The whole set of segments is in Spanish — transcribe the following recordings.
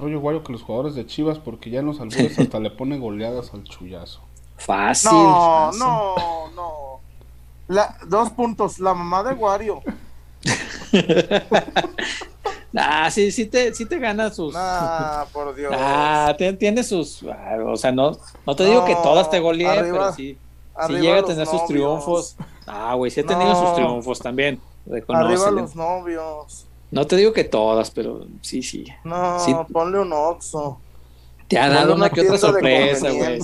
rollo guayo que los jugadores de Chivas porque ya en los albures hasta le pone goleadas al chullazo. Fácil. No, fácil. no, no. La, dos puntos. La mamá de Wario. Ah, sí, sí te, sí te gana sus. Nah, por Dios. Ah, tiene sus. ah, O sea, no, no te digo que todas te goleen, arriba- pero sí. Sí llega a tener sus novios. triunfos. Ah, güey, sí ha tenido No. sus triunfos también. Arriba los novios. No te digo que todas, pero sí, sí. No, Sí. ponle un oxo. Te ha dado una que otra sorpresa, güey.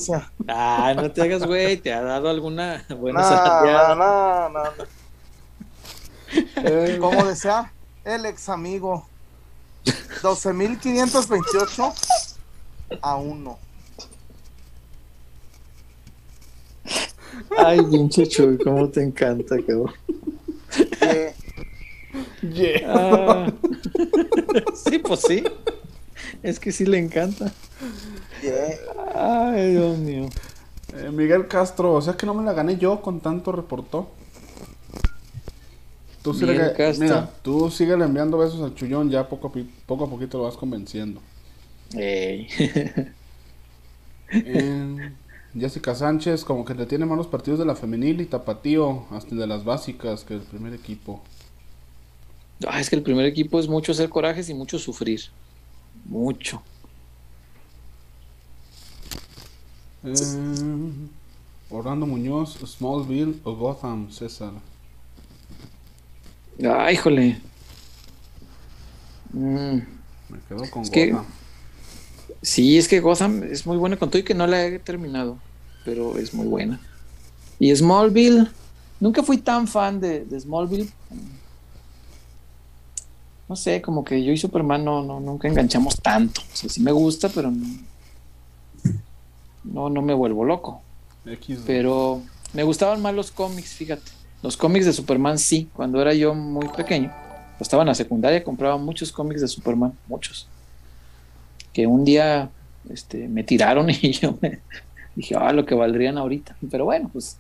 Ah, no te hagas, güey. Te ha dado alguna buena Nah, nah, nah, nah. Como decía el ex amigo. 12.528 a 1. Ay, pinche Chuy, cómo te encanta, cabrón. Eh, Yeah. Ah. sí, pues sí. Es que sí le encanta. yeah. Ay, Dios mío. Eh, Miguel Castro, o sea que no me la gané yo con tanto reportó. Tú, sí Miguel le- Castro. mira, tú sigue enviando besos al chullón, ya poco a, pi- poco a poquito lo vas convenciendo. Ey. Eh, Jessica Sánchez, como que te tiene malos partidos de la femenil y tapatío, hasta de las básicas, que el primer equipo. Ah, es que el primer equipo es mucho hacer corajes y mucho sufrir. Mucho. Eh, Orlando Muñoz, Smallville o Gotham, César. Ay, híjole. Mm, Me quedo con Es que- Gotham. Sí, es que Gotham es muy buena con todo y que no la he terminado, pero es muy buena. Y Smallville, nunca fui tan fan de, de Smallville. No sé, como que yo y Superman no, no, nunca enganchamos tanto. O sea, sí me gusta, pero no, no, no me vuelvo loco. Pero me gustaban más los cómics, fíjate. Los cómics de Superman sí, cuando era yo muy pequeño. Estaba en la secundaria, compraba muchos cómics de Superman, muchos. Que un día este, me tiraron y yo me dije, ah, lo que valdrían ahorita. Pero bueno, pues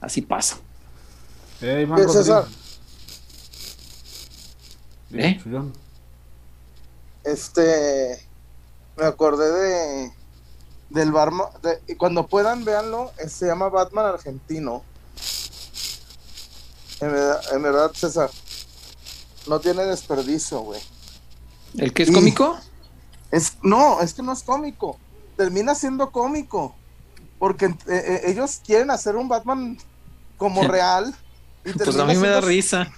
así pasa. Eh, César. ¿Eh? Chullón. Este. Me acordé de. Del Batman. de- y cuando puedan, véanlo. Se llama Batman Argentino. En verdad, en verdad, César. No tiene desperdicio, güey. ¿El que es cómico? Es, no, es que no es cómico. Termina siendo cómico. Porque eh, eh, ellos quieren hacer un Batman como real. y Pues a mí me da risa.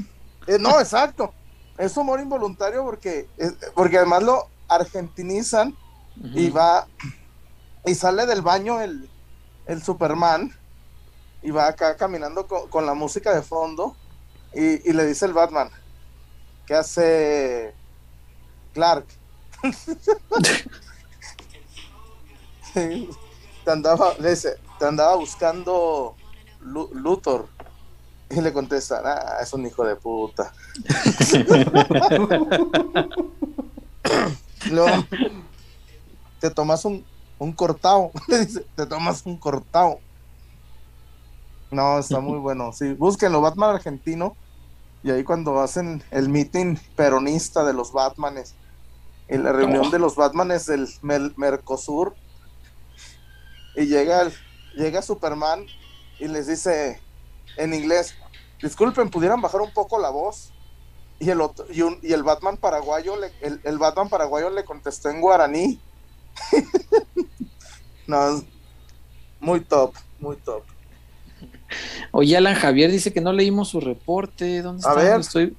Eh, no, exacto. Es humor involuntario porque, porque además lo argentinizan y va y sale del baño el, el Superman y va acá caminando co- con, la música de fondo y, y le dice el Batman ¿qué hace Clark? te andaba, le dice, te andaba buscando Lu- Luthor y le contesta, ah, es un hijo de puta. Luego, te tomas un, un cortado. Le dice, te tomas un cortado. No, está muy bueno. Sí, búsquenlo, Batman argentino. Y ahí cuando hacen el meeting peronista de los Batmanes, en la reunión Oh. de los Batmanes del Mercosur, y llega, llega Superman y les dice en inglés, disculpen, ¿pudieran bajar un poco la voz? Y el, otro, y, un- y el Batman paraguayo le, el, el Batman paraguayo le contestó en guaraní. no, muy top, muy top. Oye, Alan Javier dice que no leímos su reporte. ¿Dónde A está? ver. Le Estoy,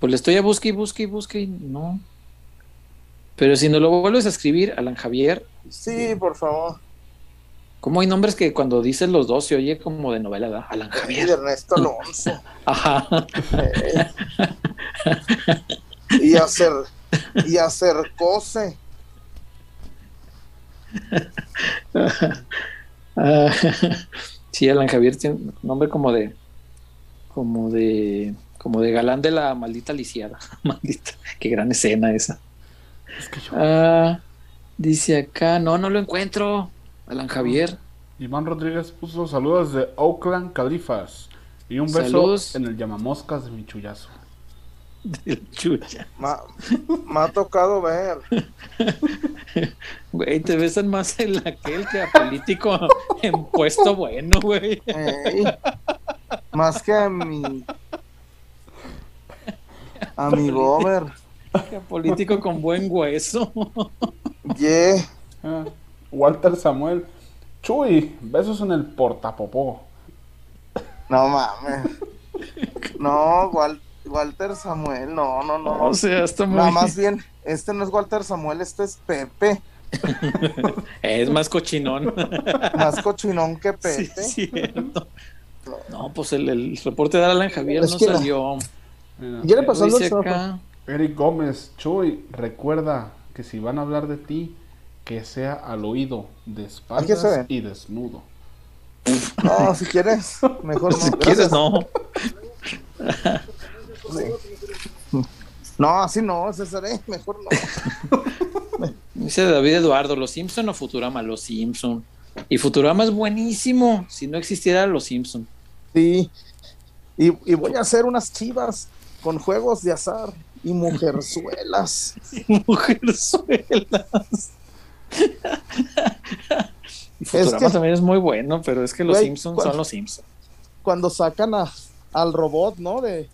pues le estoy a busque y busque y busque y no. Pero si no lo vuelves a escribir, Alan Javier, Sí, por favor. ¿Cómo hay nombres que cuando dices los dos se oye como de novela, ¿verdad? Alan Javier. Ernesto Alonso. Ajá. eh. y hacer y hacer cose. Ah, sí, Alan Javier tiene un nombre como de. como de. como de galán de la maldita lisiada. Maldita. Qué gran escena esa. Es que yo- Ah, dice acá, no, no lo encuentro. Alan Javier. Iván Rodríguez puso saludos de Oakland, Califas. Y un beso Saludos. en el llamamoscas de mi chullazo. del chucha. Ma- me ha tocado ver. Güey, te besan más en aquel que a político en puesto bueno, güey. Ey, más que a mi. A mi gober. Que a político con buen hueso. Yeah. Ah, Walter Samuel. Chuy, besos en el portapopó. No mames. No, Wal- Walter Samuel, no, no, no. O sea, está muy. Nada más bien, este no es Walter Samuel, este es Pepe. Es más cochinón. Más cochinón que Sí, Pepe. cierto. No, pues el, el reporte de Alan Javier Es no la- salió. Mira, Ya le pasó Eric Gómez, Chuy, recuerda que si van a hablar de ti, que sea al oído, de espaldas y desnudo. No, si quieres, mejor no. Si quieres, no. No, así no, César, eh, mejor no. Dice David Eduardo, ¿Los Simpson o Futurama? Los Simpson. Y Futurama es buenísimo. Si no existiera Los Simpson. Sí. Y, y voy a hacer unas chivas con juegos de azar y mujerzuelas. Mujerzuelas. y Futurama que- también es muy bueno, pero es que los Simpsons ¿cuál- son los Simpsons. Cuando sacan a, al robot, ¿no? De,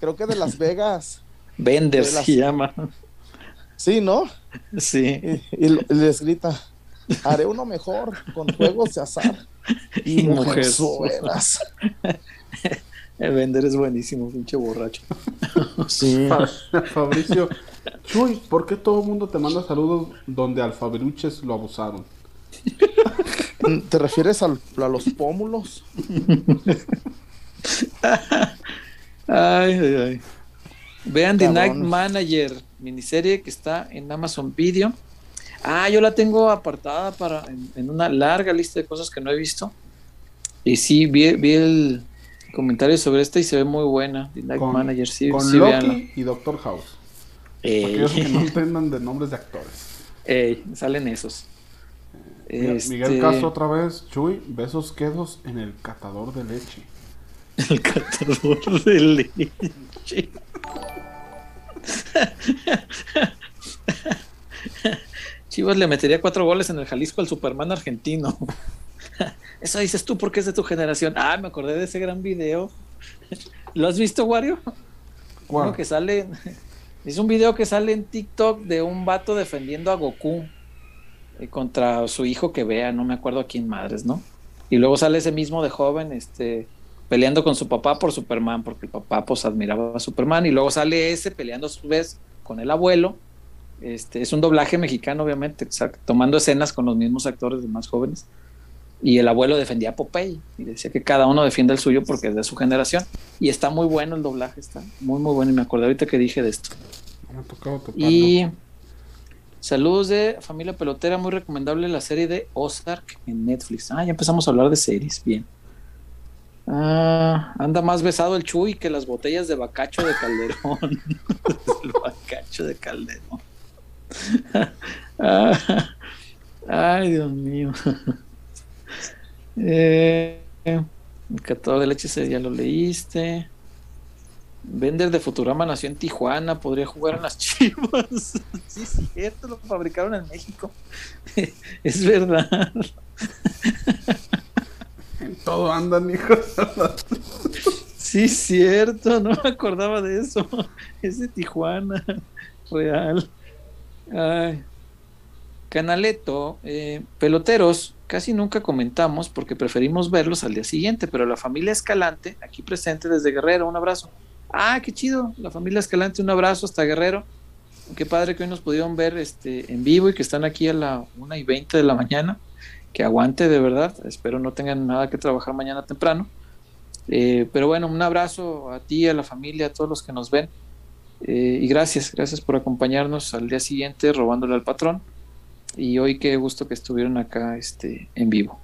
creo que de Las Vegas. Bender de las- se llama. Sí, ¿no? Sí. Y les grita, haré uno mejor con juegos de azar y Y mujerzuelas. El Bender es buenísimo, pinche borracho. Sí. Fa- Fabricio, Chuy, ¿por qué todo el mundo te manda saludos donde al Fabriuches lo abusaron? ¿Te refieres al- a los pómulos? Ay, ay, ay. Vean The Night. Manager, miniserie que está en Amazon Video. Ah, yo la tengo apartada para en, en una larga lista de cosas que no he visto. Y sí, vi, vi el comentario sobre esta y se ve muy buena. The Night Con, Manager, sí, con sí, véanla. Loki y Doctor House. Ey, Aquellos que no entendan de nombres de actores. ey, salen esos. Mira, Este, Miguel Castro otra vez, Chuy, besos quedos en el catador de leche. El catador de leche. Chivas le metería cuatro goles en el Jalisco al Superman argentino. Eso dices tú porque es de tu generación. Ah, me acordé de ese gran video. ¿Lo has visto, Wario? Uno que sale. Es un video que sale en TikTok de un vato defendiendo a Goku eh, contra su hijo que vea, no me acuerdo a quién madres, ¿no? Y luego sale ese mismo de joven, este, peleando con su papá por Superman, porque el papá pues admiraba a Superman, y luego sale ese peleando a su vez con el abuelo. Este, es un doblaje mexicano, obviamente, o sea, tomando escenas con los mismos actores de más jóvenes. Y el abuelo defendía a Popeye y decía que cada uno defiende el suyo porque es de su generación. Y está muy bueno el doblaje, está muy, muy bueno. Y me acordé ahorita que dije de esto. Me ha tocado. Y saludos de familia pelotera, muy recomendable la serie de Ozark en Netflix. Ah, ya empezamos a hablar de series, bien. Ah, anda más besado el Chuy que las botellas de bacacho de Calderón. el bacacho de Calderón. Ah, ay, Dios mío. Eh, catador de leche ese ya lo leíste. Vender de Futurama nació en Tijuana, podría jugar en las Chivas. Sí, es cierto, lo fabricaron en México. Es verdad. En todo andan, hijos. Sí, es cierto, no me acordaba de eso. Es de Tijuana, real. Ay. Canaleto, eh, peloteros, casi nunca comentamos porque preferimos verlos al día siguiente, pero la familia Escalante, aquí presente desde Guerrero, un abrazo. Ah, qué chido, la familia Escalante, un abrazo hasta Guerrero. Qué padre que hoy nos pudieron ver este, en vivo y que están aquí a la 1 y 20 de la mañana. Que aguante de verdad, espero no tengan nada que trabajar mañana temprano. Eh, pero bueno, un abrazo a ti, a la familia, a todos los que nos ven. Eh, y gracias, gracias por acompañarnos al día siguiente robándole al patrón. Y hoy qué gusto que estuvieron acá este, en vivo.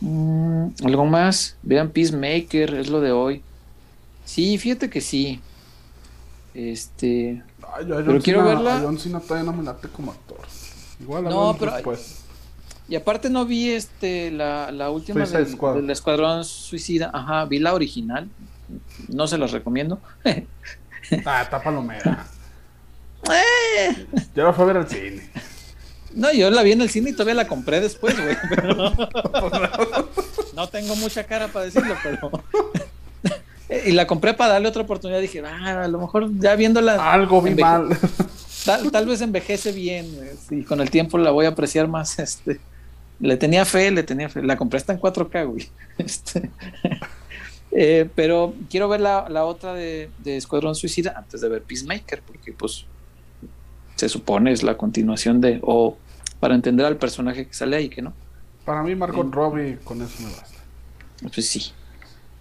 Mm, ¿Algo más? Vean Peacemaker, es lo de hoy. Sí, fíjate que sí. Este, Ay, yo Pero quiero Cena- verla. a John Cena todavía no me late como actor. Igual a No, ver pero- después. Y aparte no vi este la, la última del Escuadrón Suicida, ajá, vi la original, no se las recomiendo. ah, está palomera. Eh. Yo la fui a ver al cine. No, yo la vi en el cine y todavía la compré después, güey. no tengo mucha cara para decirlo, pero. y la compré para darle otra oportunidad. Dije, ah, a lo mejor ya viéndola. Algo vi mal. Tal, vez envejece bien y con el tiempo la voy a apreciar más. Este, le tenía fe, le tenía fe. La compré hasta en 4K, güey. Este, eh, pero quiero ver la, la otra de, de, Escuadrón Suicida antes de ver Peacemaker, porque pues se supone es la continuación de, o para entender al personaje que sale ahí, que no. Para mí, Margot Robbie, con eso me basta. Pues sí.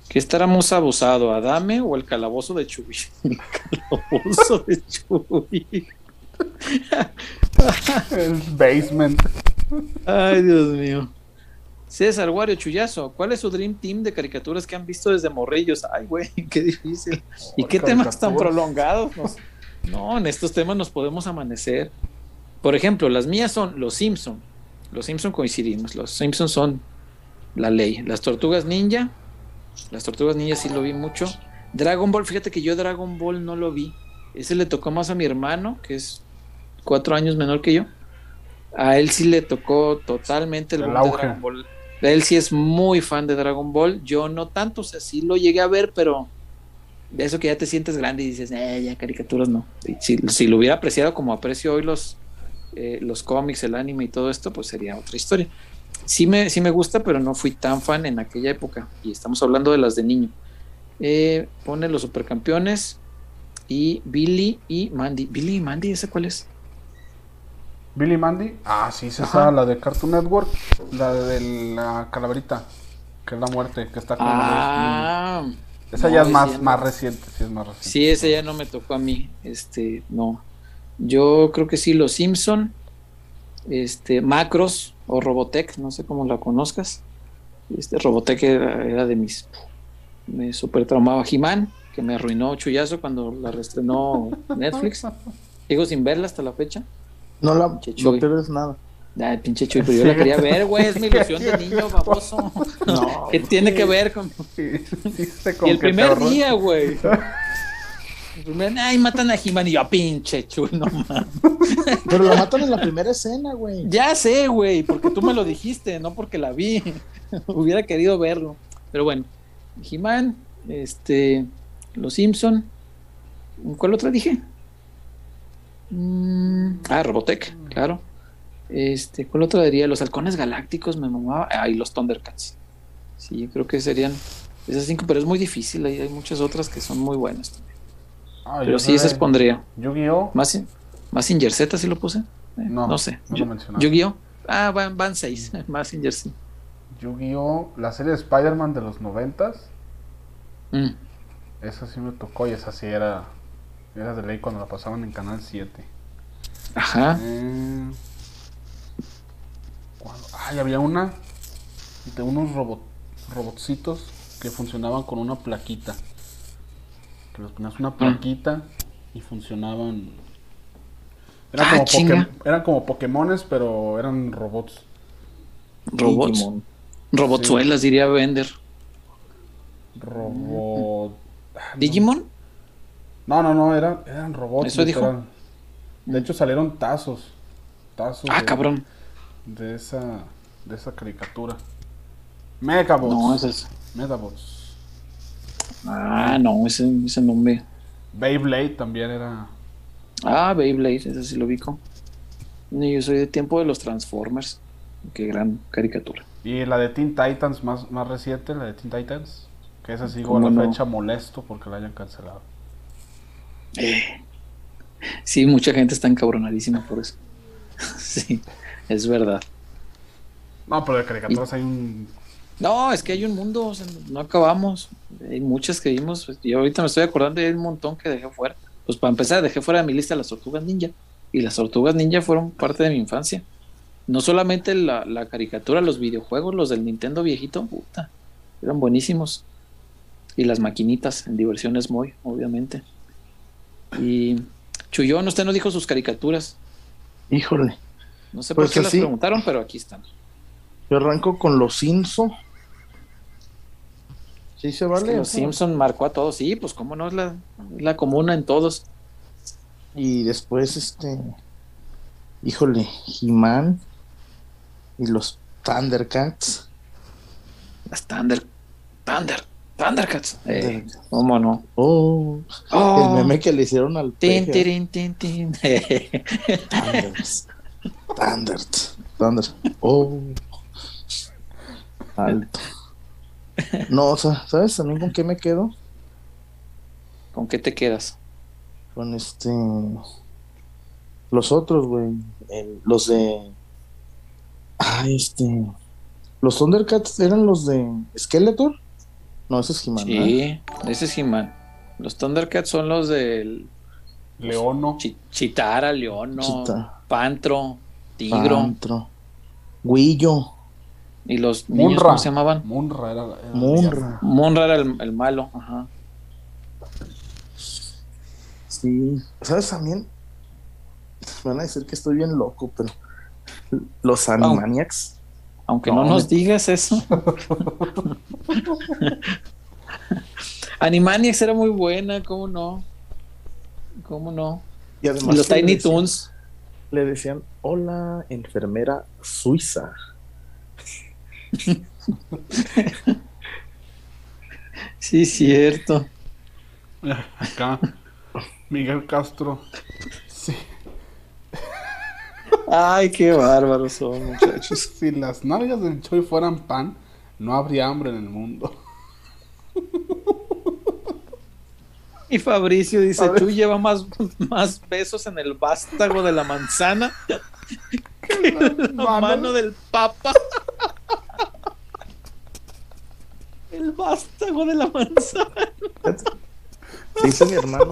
¿Qué estaremos abusado? ¿Adame o el calabozo de Chubi? El calabozo de Chubi. el basement. Ay, Dios mío. César Wario Chuyazo, ¿cuál es su Dream Team de caricaturas que han visto desde morrillos? Ay, güey, qué difícil. ¿Y qué temas tan prolongados? No, en estos temas nos podemos amanecer. Por ejemplo, las mías son Los Simpson. Los Simpson coincidimos. Los Simpson son la ley. Las Tortugas Ninja. Las Tortugas Ninja sí lo vi mucho. Dragon Ball, fíjate que yo Dragon Ball no lo vi. Ese le tocó más a mi hermano, que es cuatro años menor que yo. A él sí le tocó totalmente el, el Dragon Ball. Él sí es muy fan de Dragon Ball. Yo no tanto, o sea, sí lo llegué a ver, pero de eso que ya te sientes grande y dices, eh, ya caricaturas no. Si, si, lo hubiera apreciado como aprecio hoy los, eh, los cómics, el anime y todo esto, pues sería otra historia. Sí me, sí me gusta, pero no fui tan fan en aquella época. Y estamos hablando de las de niño. Eh, pone los supercampeones y Billy y Mandy. Billy y Mandy, ¿esa cuál es? Billy y Mandy. Ah, sí, esa la de Cartoon Network. La de la calaverita. Que es la muerte, que está con Ah. Esa ya es más, más reciente, sí es más reciente. Sí, esa ya no me tocó a mí. Este, no. Yo creo que sí, Los Simpson, este, Macros o Robotech, no sé cómo la conozcas. Este, Robotech era, de mis. Me super traumaba He-Man, que me arruinó Chuyazo cuando la reestrenó Netflix. Digo sin verla hasta la fecha. No la no pierdes nada. Ay, pinche Chuy, pero yo la quería ver, güey, es mi ilusión de niño baboso. No, ¿Qué tiene que ver con...? y el primer día, güey. El primer, ay, matan a He-Man y yo, pinche Chuy, no mames. Pero lo matan en la primera escena, güey. Ya sé, güey, porque tú me lo dijiste, no porque la vi. Hubiera querido verlo. Pero bueno, He-Man, este, Los Simpson. ¿Cuál otra dije? Mm, ah, Robotech, claro. Este, ¿cuál otro diría? Los halcones galácticos me mamaba. Ah, y los Thundercats. Sí, yo creo que serían esas cinco, pero es muy difícil. Hay, hay muchas otras que son muy buenas también. Ah, pero sí, esas pondría. Yu-Gi-Oh! Más, más sin Z sí lo puse. Eh, no, no sé. Yu-Gi-Oh! Ah, van, van seis. Más sin Jersey. Yu-Gi-Oh! La serie de Spider-Man de los noventas. Mm. Esa sí me tocó y esa sí era. Era de ley cuando la pasaban en Canal 7. Ajá. Eh, Ay, había una de unos robot, robotcitos que funcionaban con una plaquita. Que los ponías una plaquita y funcionaban. Eran, ah, como eran como Pokémones, pero eran robots. Robots. Robotsuelas, diría Bender. Robot. ¿Digimon? No, no, no, eran, eran robots. Eso dijo. De hecho, salieron tazos. Tazos. Ah, cabrón de esa de esa caricatura. Megabots. No, ese es. Megabots. Ah, no, ese, ese nombre. Beyblade también era. Ah, Beyblade, ese sí lo ubico. Yo soy de tiempo de los Transformers. Qué gran caricatura. Y la de Teen Titans más, más reciente, la de Teen Titans. Que esa sigo a la fecha molesto porque la hayan cancelado. Eh. Sí, mucha gente está encabronadísima por eso. sí es verdad. No, pero de caricaturas hay un. No, es que hay un mundo, no acabamos. Hay muchas que vimos. Y ahorita me estoy acordando de un montón que dejé fuera. Pues para empezar, dejé fuera de mi lista las tortugas ninja. Y las tortugas ninja fueron parte de mi infancia. No solamente la, la caricatura, los videojuegos, los del Nintendo viejito, puta, eran buenísimos. Y las maquinitas en diversiones muy, obviamente. Y Chuyón, usted nos dijo sus caricaturas. Híjole. No sé por pues qué las preguntaron, pero aquí están. Yo arranco con los Inso. Sí se vale. Los Simpson marcó a todos, sí, pues cómo no es la, la comuna en todos. Y después, este. Híjole, He-Man y los Thundercats. Las Thunder, Thunder, Thundercats. Eh. ¿Cómo no? Oh, Oh, el meme que le hicieron al tin, tirin, tin, tin. Thunders. Thunders. Thunders. Oh. Alto. No, o sea, ¿sabes también con qué me quedo? ¿Con qué te quedas? Con este. Los otros, güey. Los de. Ah, este. Los Thundercats eran los de Skeletor. No, ese es He-Man. ¿verdad? Sí, ese es He-Man. Los Thundercats son los del Leono. Chi- Chitara, Leono, Chita. Pantro, Tigro. Pantro. Guillo. ¿Y los niños Munra. cómo se llamaban? Munra era. era Munra. Monra era el, el malo. Ajá. Sí. ¿Sabes también? Me van a decir que estoy bien loco, pero. Los Animaniacs. Aunque No, no, nos me- digas eso. Animaniacs era muy buena, ¿cómo no? ¿Cómo no? Y además los Tiny Toons. Le decían, hola, enfermera suiza. Sí, cierto. Acá. Miguel Castro. Sí. Ay, qué bárbaros son, muchachos. Si las nalgas del Choi fueran pan, no habría hambre en el mundo. Y Fabricio dice, tú lleva más, más besos en el vástago de la manzana que la Mano. mano del papa. El vástago de la manzana. Dice mi hermano,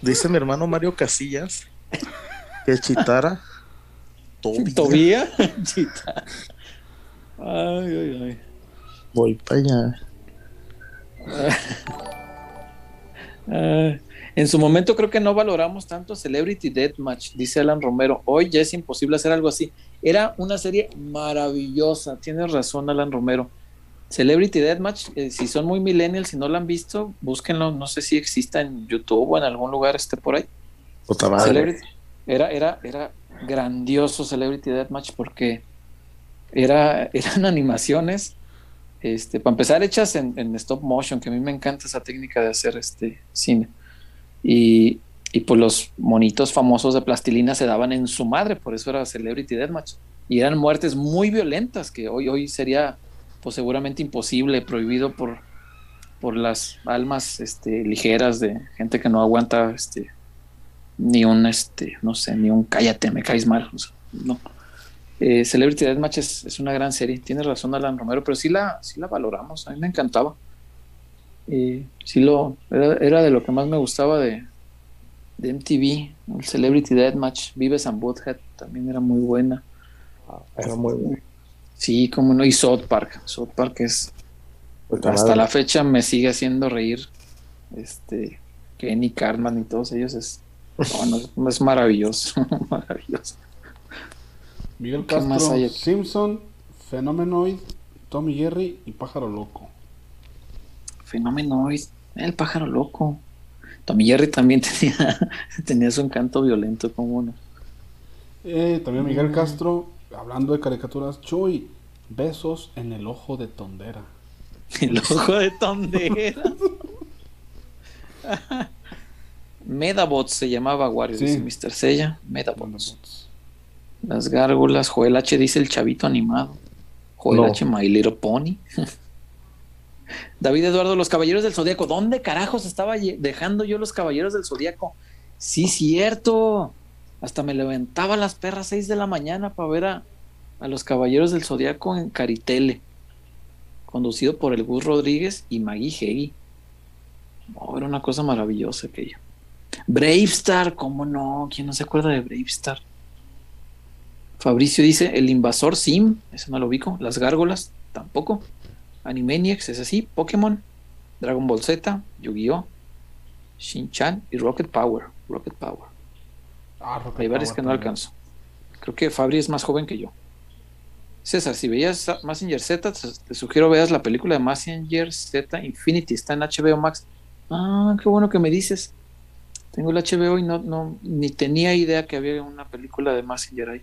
dice mi hermano Mario Casillas que Chitara Tobía. Tobía. Chita. Ay, ay, ay. Voy para allá. Ah, en su momento creo que no valoramos tanto Celebrity Deathmatch, dice Alan Romero. Hoy ya es imposible hacer algo así. Era una serie maravillosa. Tienes razón, Alan Romero. Celebrity Deathmatch, eh, si son muy millennials si no la han visto, búsquenlo. No sé si exista en YouTube o en algún lugar esté por ahí. Puta madre. Celebrity. Era, era, era grandioso Celebrity Deathmatch porque era, eran animaciones, este, para empezar, hechas en, en stop motion, que a mí me encanta esa técnica de hacer este cine. Y, y pues los monitos famosos de plastilina se daban en su madre, por eso era Celebrity Deathmatch. Y eran muertes muy violentas, que hoy, hoy sería pues seguramente imposible, prohibido por, por las almas este, ligeras de gente que no aguanta este, ni un, este, no sé, ni un cállate, me caes mal. o sea, no. Eh, Celebrity Deathmatch es, es una gran serie. Tienes razón, Alan Romero, pero sí la, sí la valoramos. A mí me encantaba. Eh, sí lo, era, era de lo que más me gustaba de, de MTV. El Celebrity Deathmatch, Vives and Butthead también era muy buena. Era muy bueno. Sí, como no. Y South Park. South Park es, Puta hasta la fecha me sigue haciendo reír. Este, Kenny Cartman y todos ellos es, es maravilloso, maravilloso. Miguel ¿Qué más Castro, hay aquí? Simpson, Fenomenoid, Tommy Jerry y Pájaro Loco. Fenomenoid, el pájaro loco. Tommy Jerry también tenía, tenía su encanto violento, como no. Eh, también Miguel Mm. Castro, hablando de caricaturas, Chuy, besos en el ojo de Tondera. El ojo de tondera. Medabots se llamaba Wario, Sí. dice Mr. Sella. Medabots. Thunderbolts. Las gárgolas, Joel H dice el chavito animado. Joel No. H, My Little Pony. David Eduardo, los caballeros del zodiaco. ¿Dónde carajos estaba dejando yo los caballeros del zodiaco? Sí, cierto. Hasta me levantaba a las perras 6 de la mañana para ver a, a los caballeros del zodiaco en Caritele. Conducido por el Gus Rodríguez y Maggie Heggie. Oh, era una cosa maravillosa aquello. Bravestar, ¿cómo no? ¿Quién no se acuerda de Bravestar? Fabricio dice el invasor Sim, ese no lo ubico. Las gárgolas, tampoco. Animaniacs, es así. Pokémon, Dragon Ball Z, Yu-Gi-Oh, Shin-Chan y Rocket Power. Rocket Power. Ah, Rocket Hay varios Power que no también. alcanzo. Creo que Fabri es más joven que yo. César, si veías Massinger Z, te, sugiero veas la película de Massinger Z Infinity, está en HBO Max. Ah, qué bueno que me dices. Tengo el HBO y no, no, ni tenía idea que había una película de Massinger ahí.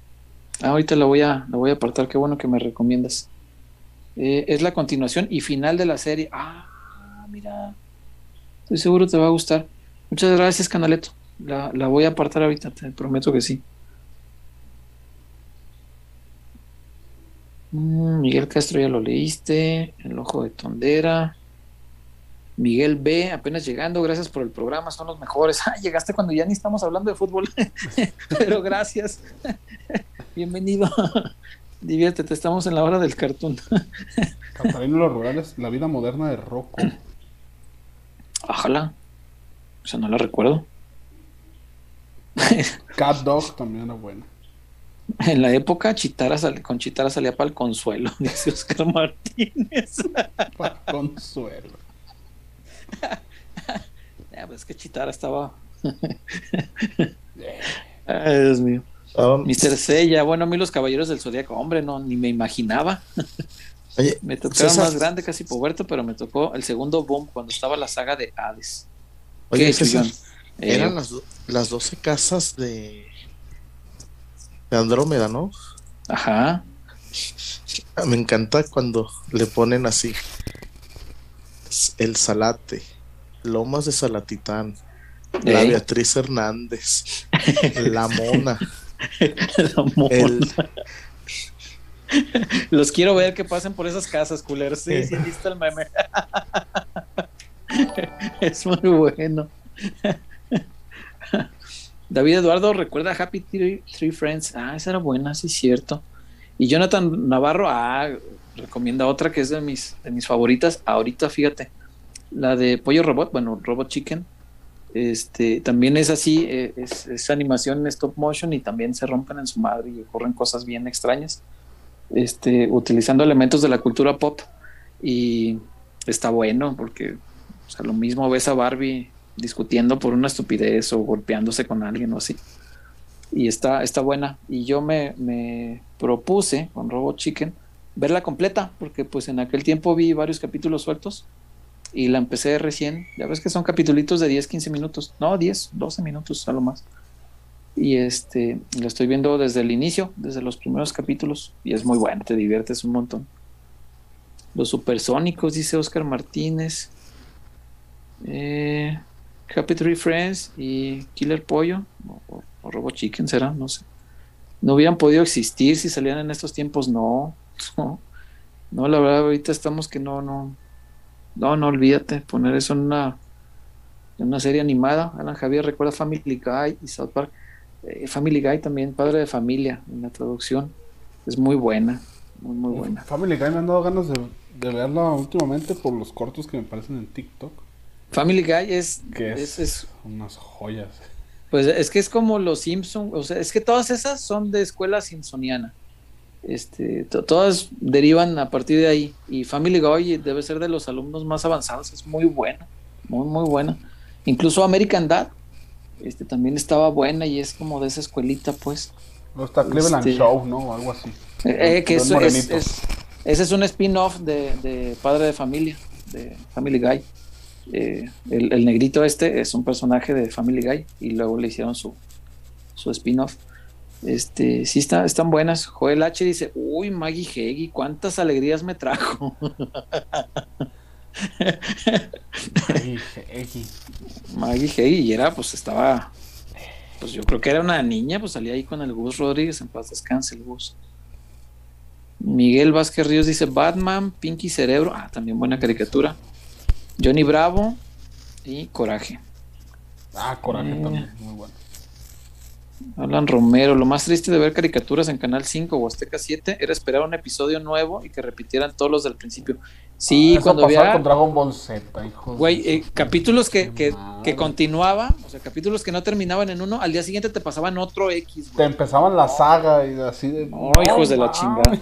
Ah, ahorita la voy a, la voy a apartar, qué bueno que me recomiendas. Eh, es la continuación y final de la serie. Ah, mira. Estoy seguro te va a gustar. Muchas gracias, Canaleto. La, la voy a apartar ahorita, te prometo que sí. Mm, Miguel Castro ya lo leíste. El ojo de tondera. Miguel B, apenas llegando, gracias por el programa, son los mejores. Ah, llegaste cuando ya ni estamos hablando de fútbol, pero gracias. Bienvenido. Diviértete, estamos en la hora del cartoon. Catarina los rurales, la vida moderna de Rocco. Ojalá. O sea, no la recuerdo. Cat Dog también era buena. En la época, Chitara con Chitara salía para el consuelo, dice Oscar Martínez. Pa' consuelo. Ya, pues es que Chitara estaba. Ay, Dios mío. Ah, Mr. Sella, bueno, a mí los caballeros del zodiaco, hombre, no, ni me imaginaba. Oye, Me tocó César. más grande, casi puberto, pero me tocó el segundo boom cuando estaba la saga de Hades. Oye, ¿Qué, César? Eh, eran las, do- las 12 casas de, de Andrómeda, ¿no? Ajá. Me encanta cuando le ponen así el Salate, Lomas de Salatitán, la Ey. Beatriz Hernández, la Mona, La mona. el, Los quiero ver que pasen por esas casas, culeros. Sí, sí, listo el meme. es muy bueno. David Eduardo recuerda Happy Tree, Tree Friends. Ah, esa era buena, sí, cierto. Y Jonathan Navarro, ah, recomienda otra que es de mis, de mis favoritas. Ahorita, fíjate, la de Pollo Robot, bueno, Robot Chicken. Este, también es así, eh, es, animación en stop motion y también se rompen en su madre y ocurren cosas bien extrañas este, utilizando elementos de la cultura pop y está bueno porque o sea, lo mismo ves a Barbie discutiendo por una estupidez o golpeándose con alguien o así y está, está buena y yo me, me propuse con Robot Chicken verla completa porque pues en aquel tiempo vi varios capítulos sueltos y la empecé recién ya ves que son capítulos de 10, 15 minutos no, 10, 12 minutos a lo más y este lo estoy viendo desde el inicio, desde los primeros capítulos, y es muy bueno, te diviertes un montón. Los supersónicos, dice Oscar Martínez. Eh, Happy Tree Friends y Killer Pollo, o- o Robo Chicken será, no sé. No hubieran podido existir si salían en estos tiempos, no. No, no la verdad, ahorita estamos que no, no. No, no olvídate, poner eso en una, en una serie animada. Alan Javier recuerda Family Guy y South Park. Eh, Family Guy también, padre de familia en la traducción. Es muy buena, muy, muy buena. Family Guy me han dado ganas de, de verla últimamente por los cortos que me parecen en TikTok. Family Guy es, Que es, es, es- unas joyas. pues es que es como los Simpson, o sea, es que todas esas son de escuela simpsoniana. Este, to- todas derivan a partir de ahí. Y Family Guy debe ser de los alumnos más avanzados, es muy buena, muy, muy buena. Incluso American Dad, este, también estaba buena y es como de esa escuelita, pues. No está Cleveland Este- Show, ¿no? O algo así. Eh, eh, que eso es, es- ese es un spin-off de, de Padre de Familia, de Family Guy. Eh, el, el negrito este es un personaje de Family Guy y luego le hicieron su, su spin-off. Este, sí está, están buenas. Joel H dice, uy, Maggie Heggie, cuántas alegrías me trajo. Maggie Heggie y era, pues estaba, pues yo creo que era una niña, pues salía ahí con el Gus Rodríguez, en paz descanse el Gus. Miguel Vázquez Ríos dice Batman, Pinky Cerebro, ah, también buena caricatura. Johnny Bravo y Coraje. Ah, Coraje Eh. también, muy bueno. Alan Romero, lo más triste de ver caricaturas en Canal 5 o Azteca 7 era esperar un episodio nuevo y que repitieran todos los del principio. Sí, Ah, cuando había... con Dragon Ball Z, hijo. Güey, eh, capítulos que, que, que continuaban, o sea, capítulos que no terminaban en uno, al día siguiente te pasaban otro X, Te güey. empezaban la saga y así de. No, hijos de la chingada.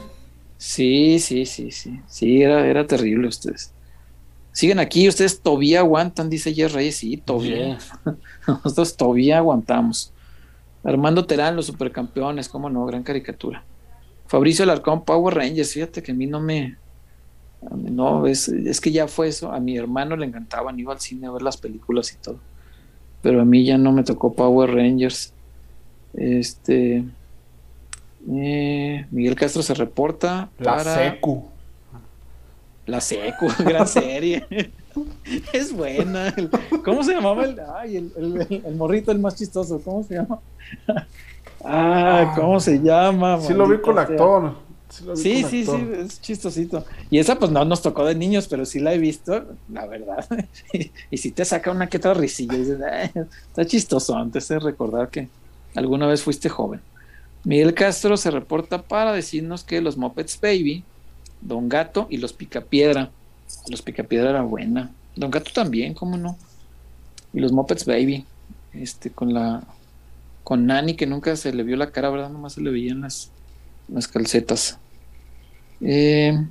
Sí, sí, sí, sí. Sí, era, era terrible ustedes. Siguen aquí, ustedes todavía aguantan, dice Reyes. Sí, todavía. Nosotros todavía aguantamos. Armando Terán, los supercampeones, cómo no, gran caricatura. Fabricio Alarcón, Power Rangers, fíjate que a mí no me... mí no, es, es que ya fue eso. A mi hermano le encantaban, iba al cine a ver las películas y todo. Pero a mí ya no me tocó Power Rangers. Este... eh, Miguel Castro se reporta La para secu. la Secu, gran serie. es buena. El- ¿Cómo se llamaba el, ay, el, el- el morrito, el más chistoso? ¿Cómo se llama? ah, ¿cómo se llama? Sí lo vi con actor. Sí, Sí, con sí, actor. sí, es chistosito. Y esa pues no nos tocó de niños, pero sí la he visto, la verdad. y si te saca una que otra risilla, y dices, "Ay, está chistoso antes de recordar que alguna vez fuiste joven. Miguel Castro se reporta para decirnos que los Muppets Baby, Don Gato y los Picapiedra. Los Picapiedra era buena. Don Gato también, ¿cómo no? Y los Muppets Baby, este, con la con Nani que nunca se le vio la cara, ¿verdad? Nomás se le veían las, las calcetas. Eh,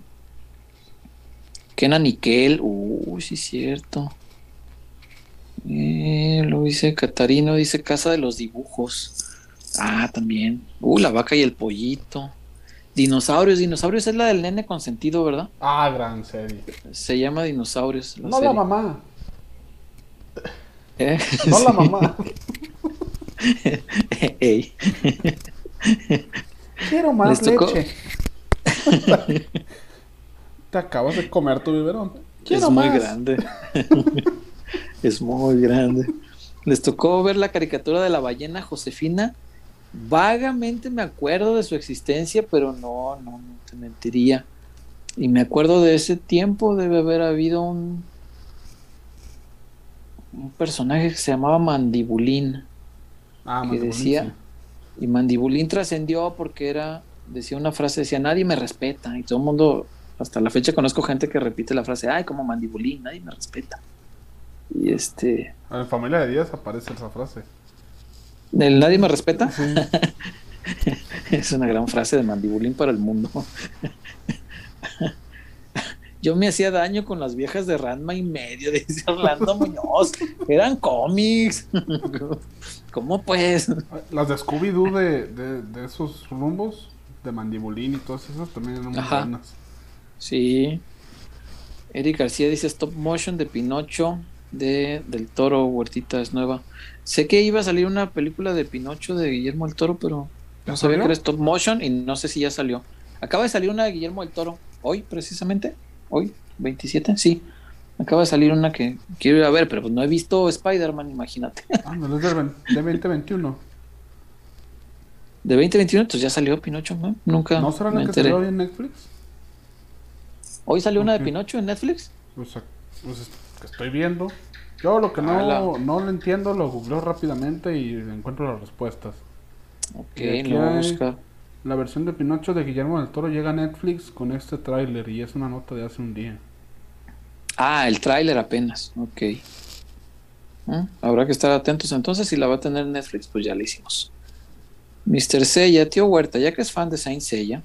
Kenan Nickel, uy, sí, cierto. Eh, lo dice Catarino, dice Casa de los Dibujos. Ah, también. Uh, la vaca y el pollito. Dinosaurios, Dinosaurios es la del nene consentido, ¿verdad? Ah, gran serie. Se llama Dinosaurios. la No la mamá. ¿Eh? No la mamá. Ey. Quiero más leche. Te acabas de comer tu biberón. Es Quiero muy más. grande. es muy grande. Les tocó ver la caricatura de la ballena Josefina. Vagamente me acuerdo de su existencia, pero no, no, no te mentiría. Y me acuerdo de ese tiempo, debe haber habido un, un personaje que se llamaba Mandibulín. Ah, que Mandibulín, decía- sí. Y Mandibulín trascendió porque era, decía una frase, decía, nadie me respeta. Y todo el mundo, hasta la fecha conozco gente que repite la frase, ay, como Mandibulín, nadie me respeta. Y este, En Familia de Díaz aparece esa frase. ¿El nadie me respeta? Sí. Es una gran frase de Mandibulín para el mundo. Yo me hacía daño con las viejas de Ranma y medio, dice Orlando Muñoz. Eran cómics. ¿Cómo pues? Las de Scooby-Doo de, de, de esos rumbos, de Mandibulín y todas esas también eran muy Ajá. buenas. Sí. Eric García dice stop motion de Pinocho de del Toro Huertita es nueva. Sé que iba a salir una película de Pinocho de Guillermo del Toro, pero ¿Ya no sabía salió? que era stop motion y no sé si ya salió. Acaba de salir una de Guillermo del Toro hoy precisamente, hoy 27, sí. Acaba de salir una que quiero ir a ver, pero pues no he visto Spider-Man, imagínate. Ah, no es ven- de 2021. De 2021 entonces ya salió Pinocho, ¿no? Nunca ¿No será la que enteré. salió hoy en Netflix? Hoy salió una de. Pinocho en Netflix. Pues, pues estoy viendo. Yo lo que no, Ala. no lo entiendo lo googleo rápidamente y encuentro las respuestas. Ok, lo voy a hay- buscar. La versión de Pinocho de Guillermo del Toro llega a Netflix con este tráiler y es una nota de hace un día. Ah, el tráiler apenas. Ok. Mm, Habrá que estar atentos entonces. Si la va a tener Netflix, pues ya la hicimos. Mr. Seiya, tío Huerta, ya que es fan de Saint Seiya,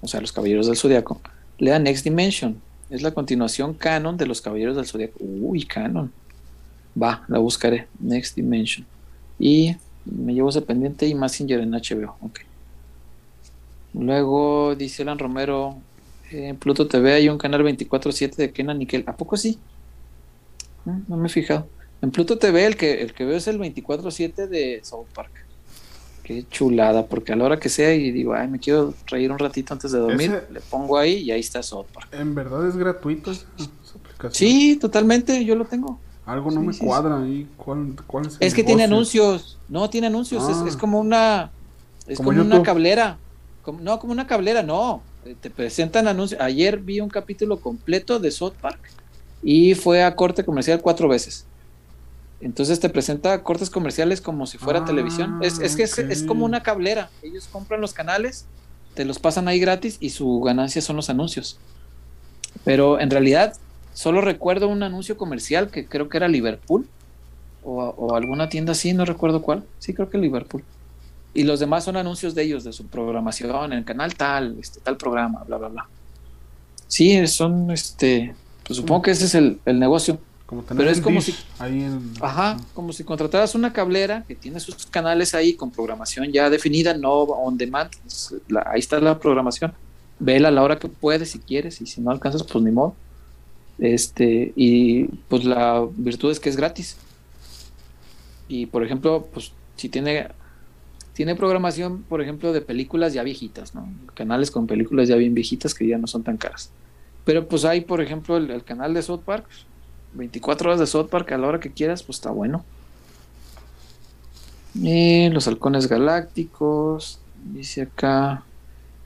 o sea, los Caballeros del Zodiaco, lea Next Dimension. Es la continuación canon de los Caballeros del Zodiaco. Uy, canon. Va, la buscaré. Next Dimension. Y me llevo ese pendiente y Messenger en HBO. Ok. Luego dice Alan Romero, eh, en Pluto TV hay un canal 24-7 de Kenan Nickel. ¿A poco sí? Mm, No me he fijado. En Pluto TV el que, el que veo es el 24-7 de South Park. Qué chulada, porque a la hora que sea y digo, ay, me quiero reír un ratito antes de dormir, Ese- le pongo ahí y ahí está South Park. ¿En verdad es gratuito esa, esa aplicación? Sí, totalmente, yo lo tengo. Algo no Sí, me sí, cuadra ahí. ¿Cuál, cuál es el Es que tiene anuncios. No, tiene anuncios. Es, Ah. es como una. Es Como como, una cablera. Como- no, como una cablera, no. Eh, Te presentan anuncios. Ayer vi un capítulo completo de South Park y fue a corte comercial cuatro veces. Entonces te presenta cortes comerciales como si fuera Ah, televisión. Es, es que es, es como una cablera. Ellos compran los canales, te los pasan ahí gratis y su ganancia son los anuncios. Pero en realidad solo recuerdo un anuncio comercial que creo que era Liverpool o, o alguna tienda así, no recuerdo cuál. Sí, creo que Liverpool. Y los demás son anuncios de ellos, de su programación, en el canal tal, este, tal programa, bla, bla, bla. Sí, son, este, pues supongo que ese es el, el negocio. Como Pero es como si- ahí en... Ajá, como si contrataras una cablera que tiene sus canales ahí con programación ya definida, no on demand. Es la- ahí está la programación. Vela a la hora que puedes si quieres y si no alcanzas, pues ni modo. Este, y pues la virtud es que es gratis. Y por ejemplo, pues si tiene tiene programación, por ejemplo, de películas ya viejitas, ¿no? Canales con películas ya bien viejitas que ya no son tan caras. Pero pues hay, por ejemplo, el, el canal de South Park, 24 horas de South Park a la hora que quieras, pues está bueno. Y los halcones galácticos, dice acá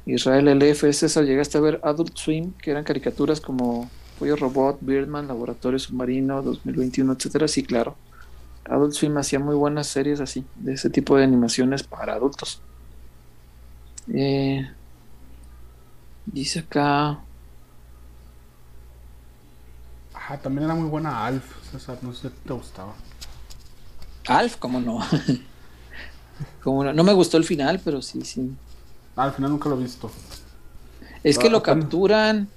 Israel LF, César, llegaste a ver Adult Swim, que eran caricaturas como Pollo Robot, Birdman, Laboratorio Submarino, 2021, etcétera. Sí, claro. Adult Swim hacía muy buenas series así, de ese tipo de animaciones para adultos. Eh, dice acá, Ajá, también era muy buena Alf, César, no sé si te gustaba. Alf, ¿cómo no? ¿Cómo no? No me gustó el final, pero sí, sí. Ah, al final nunca lo he visto. Es que Ah, lo capturan,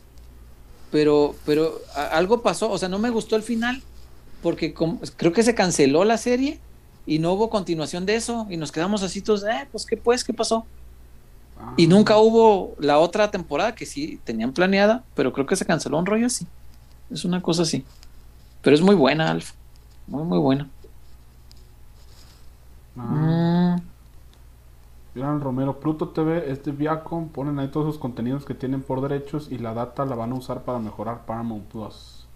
pero, pero algo pasó, o sea, no me gustó el final, porque creo que se canceló la serie y no hubo continuación de eso, y nos quedamos así todos, eh, pues qué pues, qué pasó. Ah, Y nunca hubo la otra temporada que sí tenían planeada, pero creo que se canceló un rollo así. Es una cosa así. Pero es muy buena, Alf. Muy, muy buena. ah. Mm, Gran Romero, Pluto TV es de Viacom, ponen ahí todos los contenidos que tienen por derechos y la data la van a usar para mejorar Paramount Plus.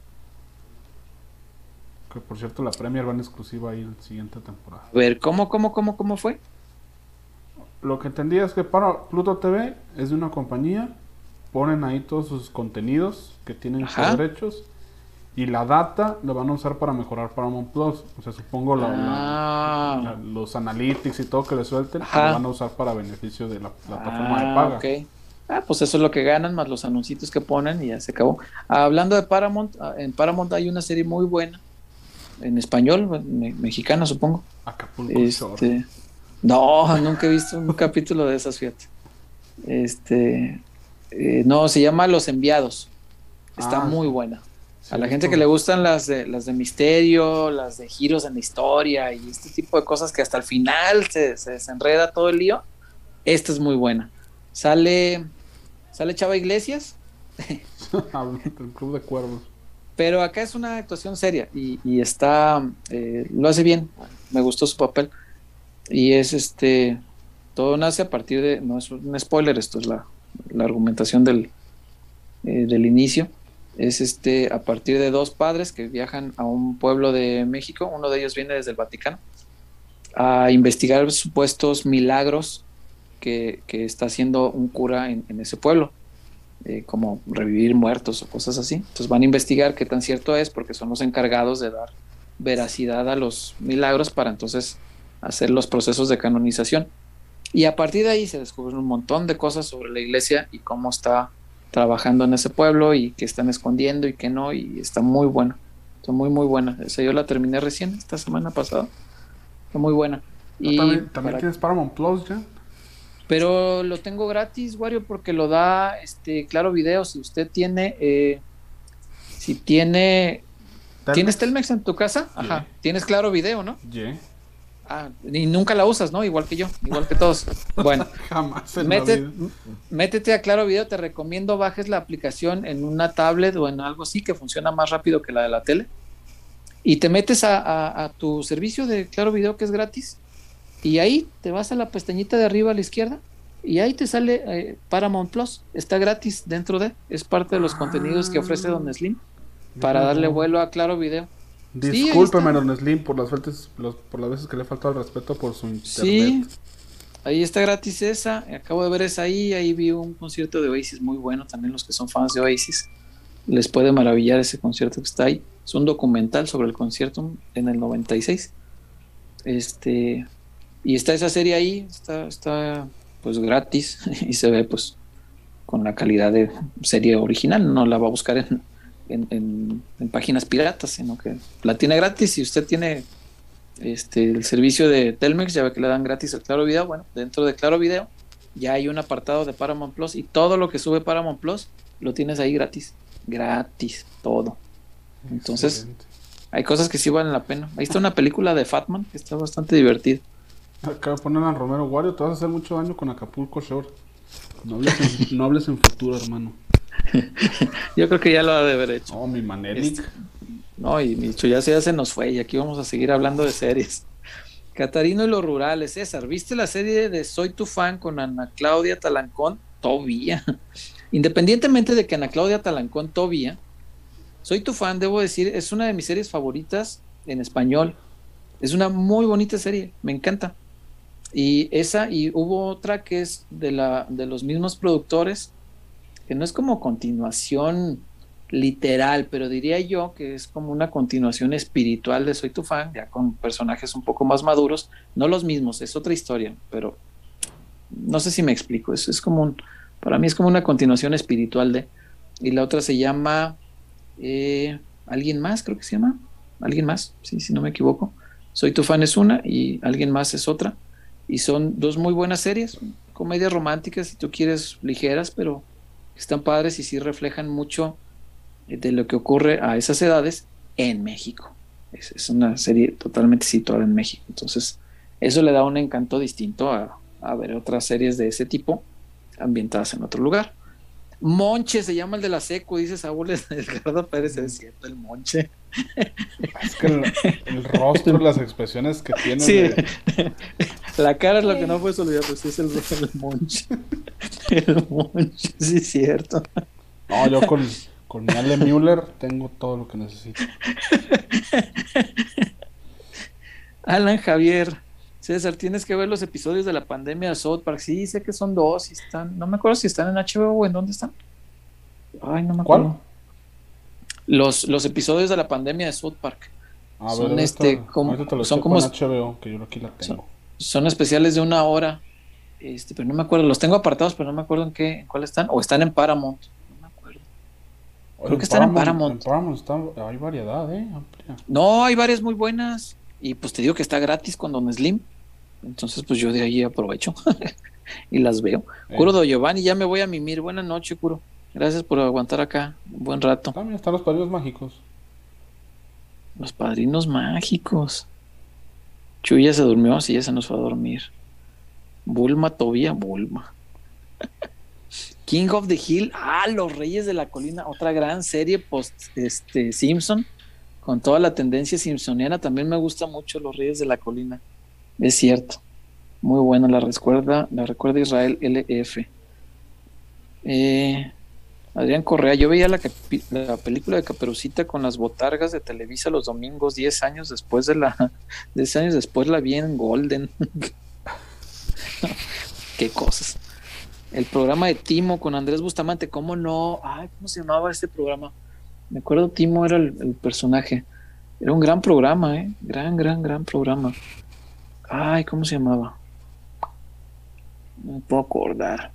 Que por cierto la Premier va en exclusiva ahí en la siguiente temporada. a ver, ¿cómo, cómo, cómo, cómo fue? Lo que entendí es que para Pluto TV es de una compañía, ponen ahí todos sus contenidos que tienen Ajá. por derechos y la data la van a usar para mejorar Paramount Plus. O sea, supongo la- la- Ah. la- los analytics y todo que le suelten lo van a usar para beneficio de la plataforma de Ah, paga. ok. Ah, pues eso es lo que ganan, más los anuncios que ponen y ya se acabó. Ah, hablando de Paramount, ah, en Paramount hay una serie muy buena, en español, me- mexicana supongo. Acapulco. Este, no, nunca he visto un capítulo de esas, fíjate. Este, eh, no, se llama Los Enviados. Está Ah, muy buena. Sí, A la gente que le gustan las de, las de misterio, las de giros en la historia y este tipo de cosas que hasta el final se, se desenreda todo el lío, esta es muy buena. Sale, sale Chava Iglesias, el Club de Cuervos. pero acá es una actuación seria y, y está, eh, lo hace bien, me gustó su papel. Y es este, todo nace a partir de, no es un spoiler, esto es la, la argumentación del, eh, del inicio. Es este, a partir de dos padres que viajan a un pueblo de México, uno de ellos viene desde el Vaticano, a investigar supuestos milagros que, que está haciendo un cura en, ese pueblo eh, como revivir muertos o cosas así. Entonces van a investigar qué tan cierto es porque son los encargados de dar veracidad a los milagros para entonces hacer los procesos de canonización. Y a partir de ahí se descubren un montón de cosas sobre la iglesia y cómo está trabajando en ese pueblo y qué están escondiendo y qué no. Y está muy buena. Está muy, muy buena. Esa yo la terminé recién esta semana pasada. Está muy buena. Ah, Y ¿También, también para- tienes Paramount Plus ya? pero lo tengo gratis, Wario, porque lo da este Claro Video. Si usted tiene, eh, si tiene, ¿tienes Telmex en tu casa? Ajá. Tienes Claro Video, ¿no? Yeah. Ah, y nunca la usas, ¿no? Igual que yo, igual que todos. Bueno, Jamás en Mete- la vida. métete a Claro Video. Te recomiendo bajes la aplicación en una tablet o en algo así que funciona más rápido que la de la tele. Y te metes a, a- a tu servicio de Claro Video que es gratis. Y ahí te vas a la pestañita de arriba a la izquierda y ahí te sale eh, Paramount Plus. Está gratis dentro de. Es parte de los contenidos que ofrece Don Slim para darle vuelo a Claro Video. Discúlpeme. Don Slim, por las, faltas, los- por las veces que le he faltado el respeto por su internet. Sí, ahí está gratis esa. Acabo de ver esa ahí. Ahí vi un concierto de Oasis muy bueno. También los que son fans de Oasis les puede maravillar ese concierto que está ahí. Es un documental sobre el concierto en el 96. Este, y está esa serie ahí. Está, está pues gratis y se ve pues con la calidad de serie original. No la va a buscar en, en, en- en páginas piratas, sino que la tiene gratis. y usted tiene este, el servicio de Telmex, ya ve que le dan gratis el Claro Video. Bueno, dentro de Claro Video ya hay un apartado de Paramount Plus y todo lo que sube Paramount Plus lo tienes ahí gratis. Gratis, todo. Entonces, Excelente. hay cosas que sí valen la pena. Ahí está una película de Fatman que está bastante divertida. Acá ponen a Romero Wario, te vas a hacer mucho daño con Acapulco Shore. No hables en, no hables en futuro, hermano. Yo creo que ya lo ha de haber hecho. No, mi Manelik. Este, No, y Micho ya se, ya se nos fue y aquí vamos a seguir hablando de series. Catarino y los rurales. César, ¿viste la serie de Soy tu fan con Ana Claudia Talancón? Todavía. Independientemente de que Ana Claudia Talancón todavía, Soy tu fan, debo decir, es una de mis series favoritas en español. Es una muy bonita serie, me encanta. Y esa, y hubo otra que es de, la, de los mismos productores, que no es como continuación literal, pero diría yo que es como una continuación espiritual de Soy tu fan, ya con personajes un poco más maduros, no los mismos, es otra historia, pero no sé si me explico, es, es como un, para mí es como una continuación espiritual de, y la otra se llama eh, Alguien más, creo que se llama, Alguien más, sí, si no me equivoco, Soy tu fan es una y Alguien más es otra, y son dos muy buenas series, comedias románticas, si tú quieres, ligeras, pero están padres y sí reflejan mucho de lo que ocurre a esas edades en México. Es, es, una serie totalmente situada en México. Entonces, eso le da un encanto distinto a, a, ver otras series de ese tipo ambientadas en otro lugar. Monche se llama el de la seco, dice Saúl Edgardo Pérez, es cierto, el Monche. Es que el, el rostro, las expresiones que tiene. Sí, de... la cara es lo que no puedes olvidar, pues es el, el Monche. El Monche, sí, es cierto. No, yo con, con mi Ale Müller tengo todo lo que necesito. Alan Javier, César, tienes que ver los episodios de la pandemia de South Park. Sí, sé que son dos y están. No me acuerdo si están en HBO o en dónde están. Ay, no me acuerdo. ¿Cuál? Los, los episodios de la pandemia de South Park. A son ver, este, ahorita- como, ahorita son como HBO, que yo aquí la tengo. son especiales de una hora. Este, pero no me acuerdo. Los tengo apartados, pero no me acuerdo en qué, en cuál están. O están en Paramount. No me acuerdo. Creo que están en Paramount. En Paramount está- hay variedad, ¿eh? Amplia. No, hay varias muy buenas. Y pues te digo que está gratis con Don Slim. Entonces, pues yo de ahí aprovecho y las veo. Eh, Curo do Giovanni, ya me voy a mimir. Buenas noches, Curo. Gracias por aguantar acá un buen rato. También están los padrinos mágicos. Los padrinos mágicos. Chuya se durmió, sí, ya se nos fue a dormir. Bulma todavía, Bulma. King of the Hill, ah, Los Reyes de la Colina, otra gran serie post este Simpson, con toda la tendencia simpsoniana. También me gusta mucho Los Reyes de la Colina. Es cierto. Muy buena, la recuerda, la recuerda Israel LF. Eh, Adrián Correa, yo veía la, la película de Caperucita con las botargas de Televisa los domingos, 10 años después de la, 10 años después la vi en Golden. Qué cosas. El programa de Timo con Andrés Bustamante, ¿cómo no? Ay, ¿cómo se llamaba este programa? Me acuerdo, Timo era el, personaje. Era un gran programa, ¿eh? Gran, gran, gran programa. Ay, ¿cómo se llamaba? No puedo acordar.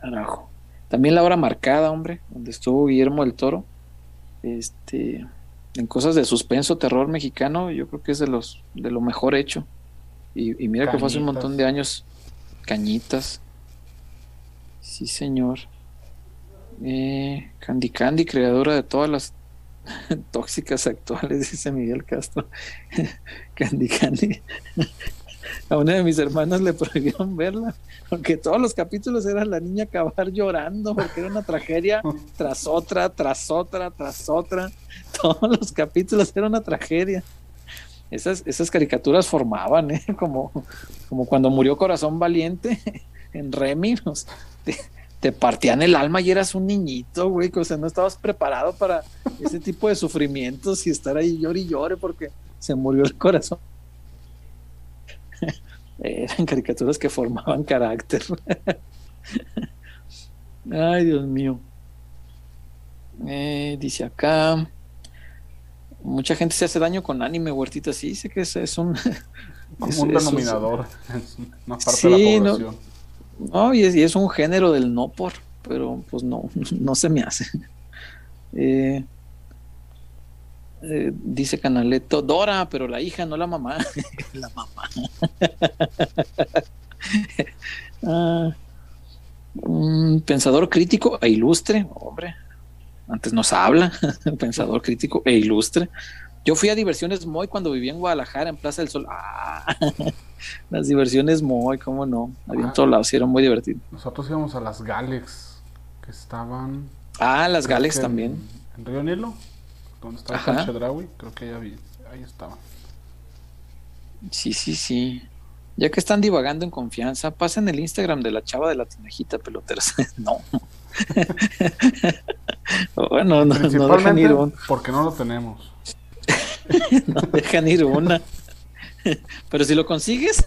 Carajo. También la hora marcada, hombre, donde estuvo Guillermo del Toro. Este, en cosas de suspenso, terror mexicano, yo creo que es de los de lo mejor hecho. Y, y mira que fue hace un montón de años. Cañitas. Sí, señor. Eh, Candy Candy, creadora de todas las tóxicas actuales, dice Miguel Castro. Candy Candy. A una de mis hermanas le prohibieron verla, porque todos los capítulos era la niña acabar llorando, porque era una tragedia tras otra, tras otra, tras otra. Todos los capítulos era una tragedia. Esas, esas caricaturas formaban, ¿eh? como, como cuando murió Corazón Valiente en Remy, pues, te, te partían el alma y eras un niñito, güey, o sea, no estabas preparado para ese tipo de sufrimientos y estar ahí llore y llore porque se murió el corazón. Eran caricaturas que formaban carácter. Ay, Dios mío. Eh, dice acá. Mucha gente se hace daño con anime, huertita. Sí, dice que es, es un. Como es- un denominador. Es una parte Sí, de la no. población. No, y es, y es un género del no por, pero pues no, no se me hace. Eh, eh, dice Canaleto, Dora, pero la hija, no la mamá. la mamá. Ah, un pensador crítico e ilustre, hombre. Antes nos habla, pensador crítico e ilustre. Yo fui a Diversiones Moy cuando vivía en Guadalajara, en Plaza del Sol. Ah, las Diversiones Moy, cómo no. Había en Ah. todos lados, sí, era muy divertido. Nosotros íbamos a las Galex, que estaban... Ah, las Galex también. En, en Río Nilo, donde estaba Ajá. Chedraui, creo que ahí, ahí estaban. Sí, sí, sí. Ya que están divagando en confianza, pasen el Instagram de la chava de la tinajita peloteras. no. bueno, no, no dejan ir un- porque no lo tenemos. no dejan ir una. Pero si lo consigues.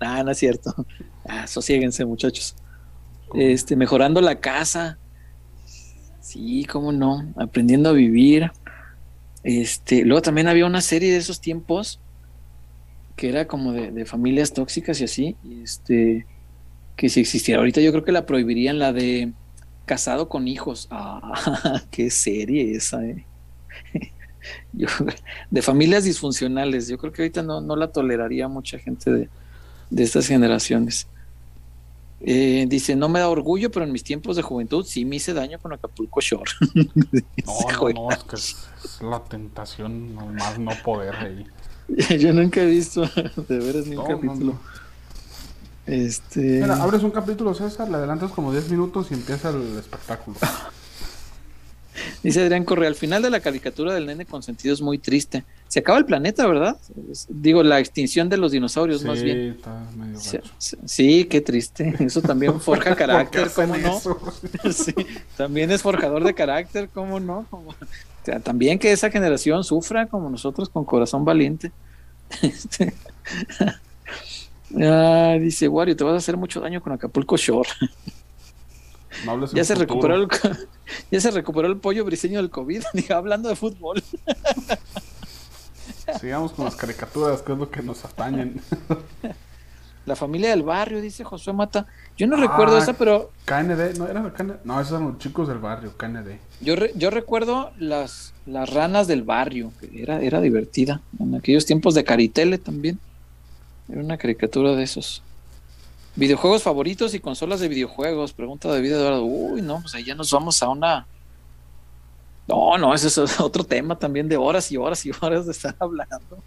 ah, no es cierto. Ah, sosiéguense, muchachos. Este, mejorando la casa. Sí, cómo no. Aprendiendo a vivir. Este, luego también había una serie de esos tiempos que era como de, familias tóxicas y así. Este, que si existiera ahorita, yo creo que la prohibirían la de casado con hijos. Ah, qué serie esa, eh. Yo- de familias disfuncionales. Yo creo que ahorita no, no la toleraría mucha gente de, de estas generaciones. Eh, dice, no me da orgullo, pero en mis tiempos de juventud sí me hice daño con Acapulco Shore. No, no, no, es que es, la tentación nomás no poder ahí. Yo nunca he visto de veras ni un no, capítulo. no. Este. Mira, abres un capítulo, César, le adelantas como 10 minutos y empieza el espectáculo. Dice Adrián Correa, al final de la caricatura del nene consentido es muy triste. Se acaba el planeta, ¿verdad? Digo, la extinción de los dinosaurios, más bien. Sí, está medio Sí, gacho. sí, sí, qué triste. Eso también forja ¿Por qué carácter, ¿cómo no? Sí, también es forjador de carácter, ¿cómo no? O sea, también que esa generación sufra como nosotros con corazón valiente. Este, ah, dice Wario, te vas a hacer mucho daño con Acapulco Shore. No Ya se recuperó el ya se recuperó el pollo briseño del COVID, hablando de fútbol. Sigamos con las caricaturas, que es lo que nos atañen. La familia del barrio, dice Josué Mata. Yo no Ah. recuerdo esa, pero KND, no era KND. No, esos eran los chicos del barrio, KND. Yo, re- yo recuerdo las, las ranas del barrio, que era, era divertida. En aquellos tiempos de Caritele también. Era una caricatura de esos. Videojuegos favoritos y consolas de videojuegos. Pregunta David Eduardo. Uy, no, pues ahí ya nos vamos a una. No, no, ese es otro tema también de horas y horas y horas de estar hablando.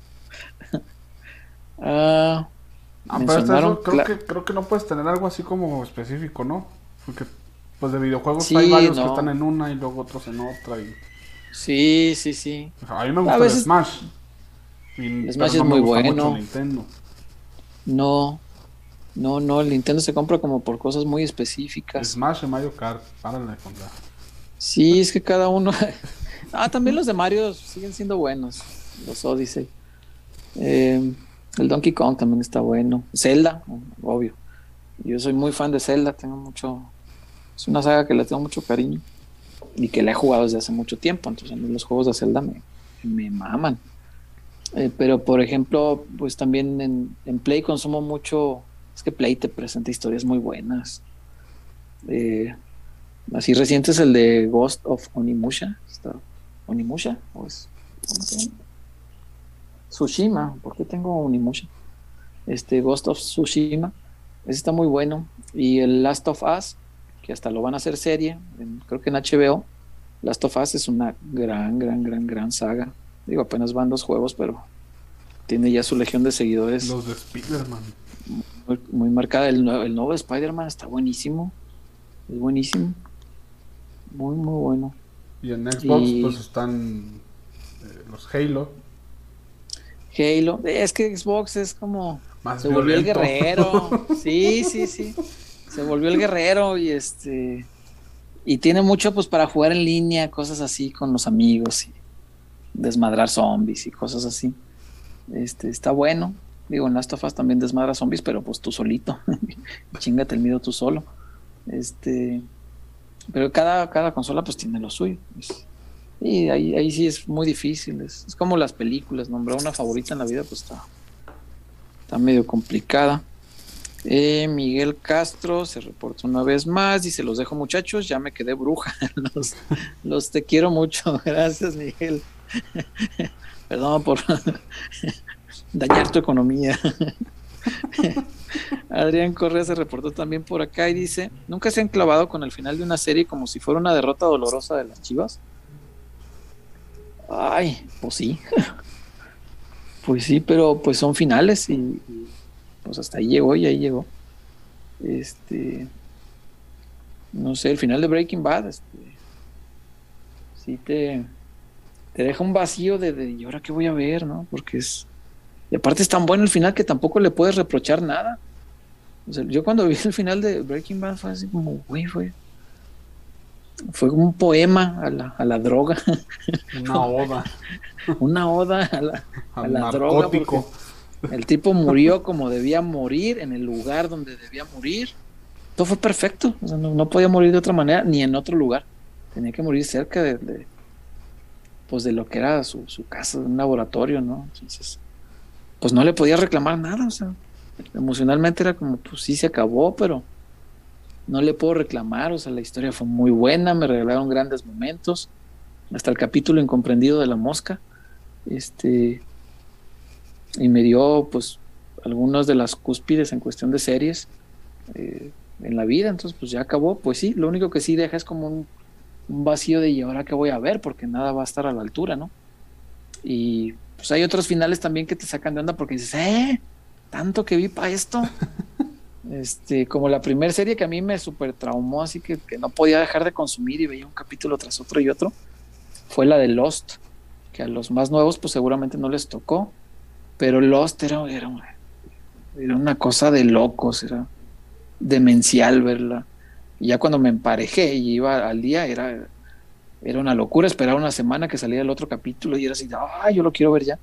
Ah, Ah, pero eso creo, que, creo que no puedes tener algo así como específico, ¿no? Porque pues de videojuegos Sí, hay varios que están en una y luego otros en otra. Y, Sí, sí, sí. o sea, a mí me A gusta el Smash. Y- Smash es no muy bueno. Nintendo. No, no, no, el Nintendo se compra como por cosas muy específicas. Smash y Mario Kart, párale de contar. Sí, es que cada uno. ah, también los de Mario siguen siendo buenos. Los Odyssey. Eh, el Donkey Kong también está bueno. Zelda, obvio. Yo soy muy fan de Zelda, tengo mucho. Es una saga que le tengo mucho cariño y que la he jugado desde hace mucho tiempo. Entonces, los juegos de Zelda me, me maman. Eh, pero, por ejemplo, pues también en, en Play consumo mucho. Es que Play te presenta historias muy buenas. Eh, Así reciente es el de Ghost of Onimusha. Está- ¿Onimusha? ¿O es? ¿cómo se llama? Tsushima. ¿Por qué tengo Onimusha? Este Ghost of Tsushima. Ese está muy bueno. Y el Last of Us, que hasta lo van a hacer serie, en- creo que en HBO. Last of Us es una gran, gran, gran, gran saga. Digo, apenas van dos juegos, pero tiene ya su legión de seguidores Los de Spider-Man. muy, muy marcada. El, nuevo- el nuevo de Spider-Man está buenísimo. Es buenísimo. Muy, muy bueno. Y en Xbox Y- pues están eh, los Halo. Halo. Es que Xbox es como. Más Se volvió el guerrero. Sí, sí, sí. Se volvió el guerrero y este. Y tiene mucho pues para jugar en línea, cosas así con los amigos y desmadrar zombies y cosas así. Este, está bueno. Digo, en Last of Us también desmadra zombies, pero pues tú solito. Chingate el miedo tú solo. Este. Pero cada, cada consola pues tiene lo suyo. Es- y ahí, ahí sí es muy difícil. Es, es como las películas. Nombrar una favorita en la vida pues está, está medio complicada. Eh, Miguel Castro se reporta una vez más. Dice: Los dejo, muchachos. Ya me quedé bruja. los te quiero mucho. Gracias, Miguel. Perdón por dañar tu economía. Adrián Correa se reportó también por acá y dice: ¿Nunca se han clavado con el final de una serie como si fuera una derrota dolorosa de las chivas? Ay, pues sí. pues sí, pero pues son finales y, pues hasta ahí llegó y ahí llegó. Este, no sé, el final de Breaking Bad, este, sí te, te deja un vacío de, de, ¿y ahora qué voy a ver, no? Porque es, y aparte es tan bueno el final que tampoco le puedes reprochar nada. O sea, yo cuando vi el final de Breaking Bad fue así como, güey, fue, fue un poema a la, a la droga. Una oda. Una oda a la, a la droga. El tipo murió como debía morir, en el lugar donde debía morir. Todo fue perfecto. O sea, no, no, podía morir de otra manera, ni en otro lugar. Tenía que morir cerca de, de pues de lo que era su, su casa, un laboratorio, ¿no? Entonces, pues no le podía reclamar nada. O sea, emocionalmente era como, pues sí se acabó, pero no le puedo reclamar, o sea, la historia fue muy buena, me regalaron grandes momentos, hasta el capítulo incomprendido de la mosca, este, y me dio, pues, algunas de las cúspides en cuestión de series eh, en la vida, entonces, pues ya acabó, pues sí, lo único que sí deja es como un, un vacío de, ¿y ahora qué voy a ver? Porque nada va a estar a la altura, ¿no? Y pues hay otros finales también que te sacan de onda porque dices, ¡eh! Tanto que vi para esto. Este, como la primera serie que a mí me super traumó, así que, que, no podía dejar de consumir y veía un capítulo tras otro y otro, fue la de Lost, que a los más nuevos pues seguramente no les tocó, pero Lost era, era, una, era una cosa de locos, era demencial verla. Y ya cuando me emparejé y iba al día, era, era una locura esperar una semana que saliera el otro capítulo y era así, ah, yo lo quiero ver ya.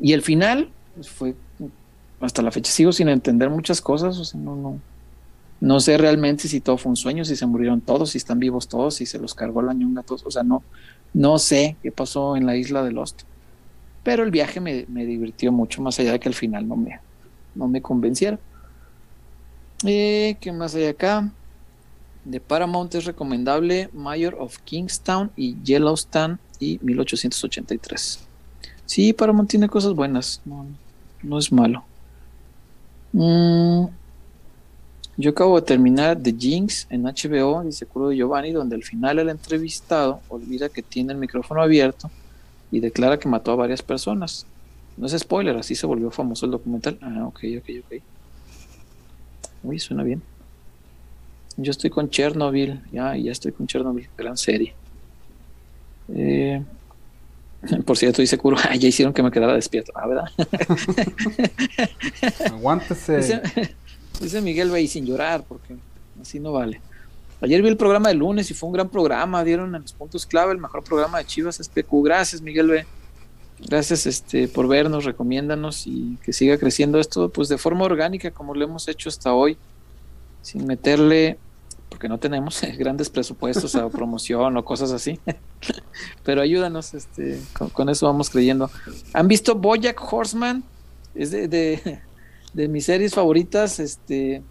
Y el final pues, fue hasta la fecha sigo sin entender muchas cosas, o sea, no, no, no sé realmente si todo fue un sueño, si se murieron todos, si están vivos todos, si se los cargó la ñunga todos, o sea, no, no sé qué pasó en la isla de Lost. Pero el viaje me, me divirtió mucho, más allá de que al final no me, no me convenciera. Eh, ¿Qué más hay acá? De Paramount es recomendable Mayor of Kingstown y Yellowstone y 1883. Sí, Paramount tiene cosas buenas, no, es malo. Mm, yo acabo de terminar The Jinx en HBO, dice Curdo Giovanni, donde al final el entrevistado olvida que tiene el micrófono abierto y declara que mató a varias personas. No es spoiler, así se volvió famoso el documental. Ah, ok, ok, ok. Uy, suena bien. Yo estoy con Chernobyl, ya, ya estoy con Chernobyl, gran serie. Eh, por cierto, dice Kuro, ah, ya hicieron que me quedara despierto, ah, ¿verdad? Aguántese. Dice, dice Miguel Bay sin llorar, porque así no vale. Ayer vi el programa de lunes y fue un gran programa, dieron en los puntos clave el mejor programa de Chivas SPQ. Gracias, Miguel B. Gracias este, por vernos, recomiéndanos y que siga creciendo esto pues de forma orgánica como lo hemos hecho hasta hoy, sin meterle porque no tenemos grandes presupuestos a promoción o cosas así. Pero ayúdanos, este, con, con, eso vamos creyendo. ¿Han visto Bojack Horseman? Es de, de, de mis series favoritas, este,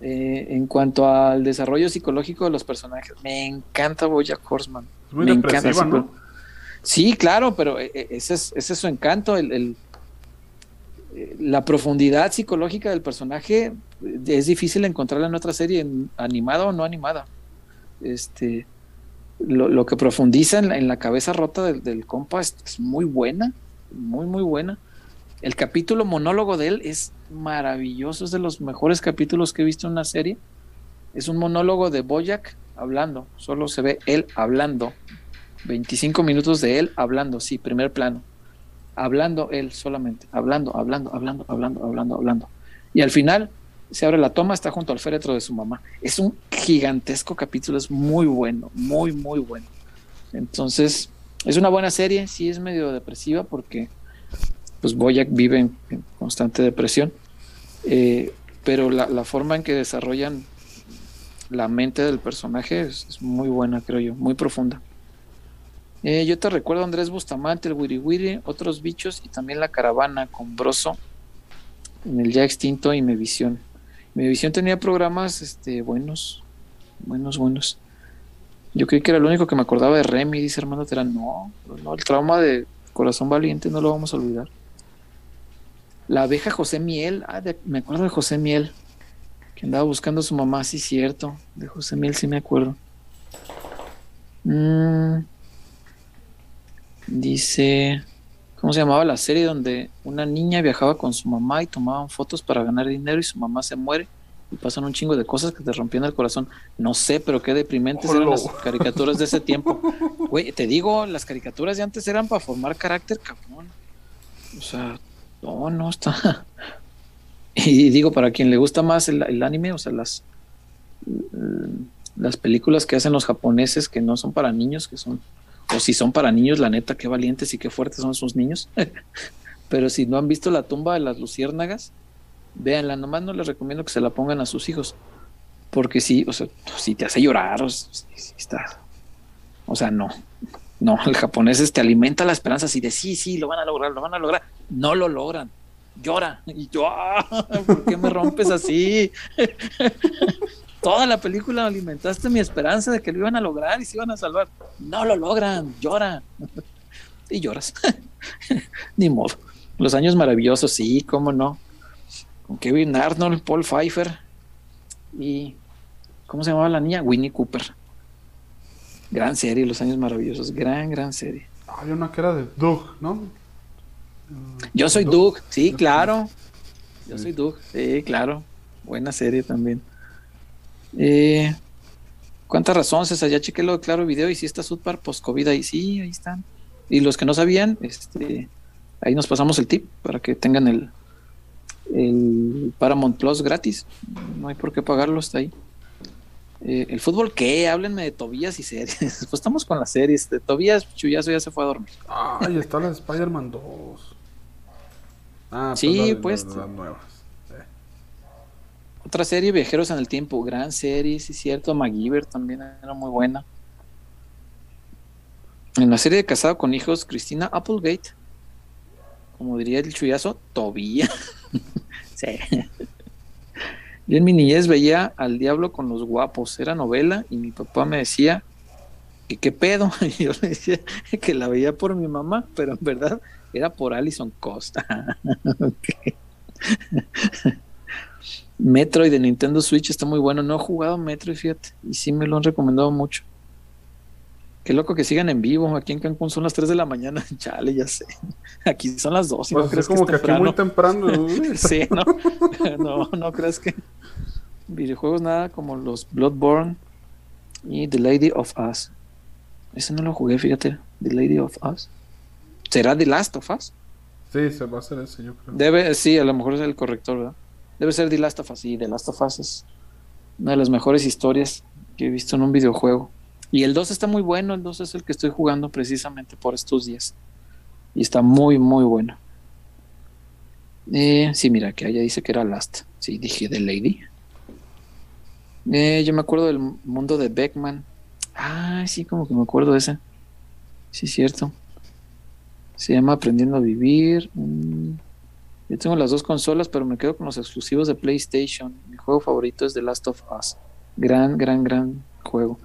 eh, en cuanto al desarrollo psicológico de los personajes. Me encanta Bojack Horseman. Es muy Me encanta. ¿no? Sí, claro, pero ese es, ese es su encanto, el, el la profundidad psicológica del personaje es difícil encontrarla en otra serie, animada o no animada. Este, lo, que profundiza en la, cabeza rota del, compa es, es, muy buena, muy, muy buena. El capítulo monólogo de él es maravilloso, es de los mejores capítulos que he visto en una serie. Es un monólogo de Boyack hablando, solo se ve él hablando. 25 minutos de él hablando, sí, primer plano hablando él solamente, hablando, hablando, hablando, hablando, hablando, hablando. Y al final se abre la toma, está junto al féretro de su mamá. Es un gigantesco capítulo, es muy bueno, muy, muy bueno. Entonces, es una buena serie, sí es medio depresiva porque pues Boyack vive en, constante depresión, eh, pero la, la, forma en que desarrollan la mente del personaje es muy buena, creo yo, muy profunda. Eh, yo te recuerdo Andrés Bustamante, el Wiri otros bichos y también la caravana con Broso en el ya extinto y Mevisión. Mevisión tenía programas este, buenos, buenos, buenos. Yo creí que era lo único que me acordaba de Remy, dice Armando Terán. No, no, el trauma de Corazón Valiente no lo vamos a olvidar. La abeja José Miel, ah, de, me acuerdo de José Miel, que andaba buscando a su mamá, sí, cierto. De José Miel sí me acuerdo. Mmm Dice, ¿cómo se llamaba la serie donde una niña viajaba con su mamá y tomaban fotos para ganar dinero y su mamá se muere y pasan un chingo de cosas que te rompían el corazón? No sé, pero qué deprimentes eran las caricaturas de ese tiempo. Güey, te digo, las caricaturas de antes eran para formar carácter, cabrón. O sea, no, no está. Y digo, para quien le gusta más el, el anime, o sea, las, las películas que hacen los japoneses que no son para niños, que son, o si son para niños, la neta, qué valientes y qué fuertes son sus niños. Pero si no han visto la tumba de las luciérnagas, véanla, nomás no les recomiendo que se la pongan a sus hijos. Porque sí, o sea, si te hace llorar, o está. O sea, no. No, el japonés te alimenta la esperanza así de sí, sí, lo van a lograr, lo van a lograr. No lo logran. Llora. Y yo, "Ah, ¿por qué me rompes así? Toda la película alimentaste mi esperanza de que lo iban a lograr y se iban a salvar. No lo logran, llora. Y lloras. Ni modo. Los años maravillosos, sí, cómo no. Con Kevin Arnold, Paul Pfeiffer y. ¿Cómo se llamaba la niña? Winnie Cooper. Gran serie, Los años maravillosos. Gran, gran serie. Había una que era de Doug, ¿no? Yo soy Doug, sí, claro. Yo soy Doug, sí, claro. Buena serie también. Eh, ¿Cuánta razón, César? Ya chequé lo de Claro Video y si está Sudpar post-COVID ahí. Sí, ahí están. Y los que no sabían, este, ahí nos pasamos el tip para que tengan el, el Paramount Plus gratis. No hay por qué pagarlo, está ahí. Eh, ¿El fútbol qué? Háblenme de Tobías y series. Pues estamos con las series. De Tobías, Chuyazo ya se fue a dormir. Ay, está la de Spider-Man 2. Ah, Sí, la pues. la. Sí. Otra serie, Viajeros en el Tiempo, gran serie, sí es cierto. MacGyver también era muy buena. En la serie de Casado con Hijos, Cristina Applegate, como diría el chuyazo, Tobía. sí. Yo en mi niñez veía al diablo con los guapos, era novela y mi papá me decía que qué pedo. Y yo le decía que la veía por mi mamá, pero en verdad era por Alison Costa. Metroid de Nintendo Switch está muy bueno. No he jugado Metroid, fíjate. Y sí me lo han recomendado mucho. Qué loco que sigan en vivo. Aquí en Cancún son las 3 de la mañana. Chale, ya sé. Aquí son las 2 y Pues no es crees como que que es aquí muy temprano. sí, no. no, no crees que videojuegos nada como los Bloodborne y The Lady of Us. Ese no lo jugué, fíjate. The Lady of Us. ¿Será The Last of Us? Sí, se va a hacer ese, yo creo. Debe, sí, a lo mejor es el corrector, ¿verdad? Debe ser The Last of Us. Sí, The Last of Us es una de las mejores historias que he visto en un videojuego. Y el 2 está muy bueno, el 2 es el que estoy jugando precisamente por estos días. Y está muy, muy bueno. Eh, sí, mira, que allá dice que era Last. Sí, dije The Lady. Eh, yo me acuerdo del mundo de Beckman. Ah, sí, como que me acuerdo de ese. Sí, cierto. Se llama Aprendiendo a Vivir. Yo tengo las dos consolas, pero me quedo con los exclusivos de PlayStation. Mi juego favorito es The Last of Us. Gran, gran, gran juego.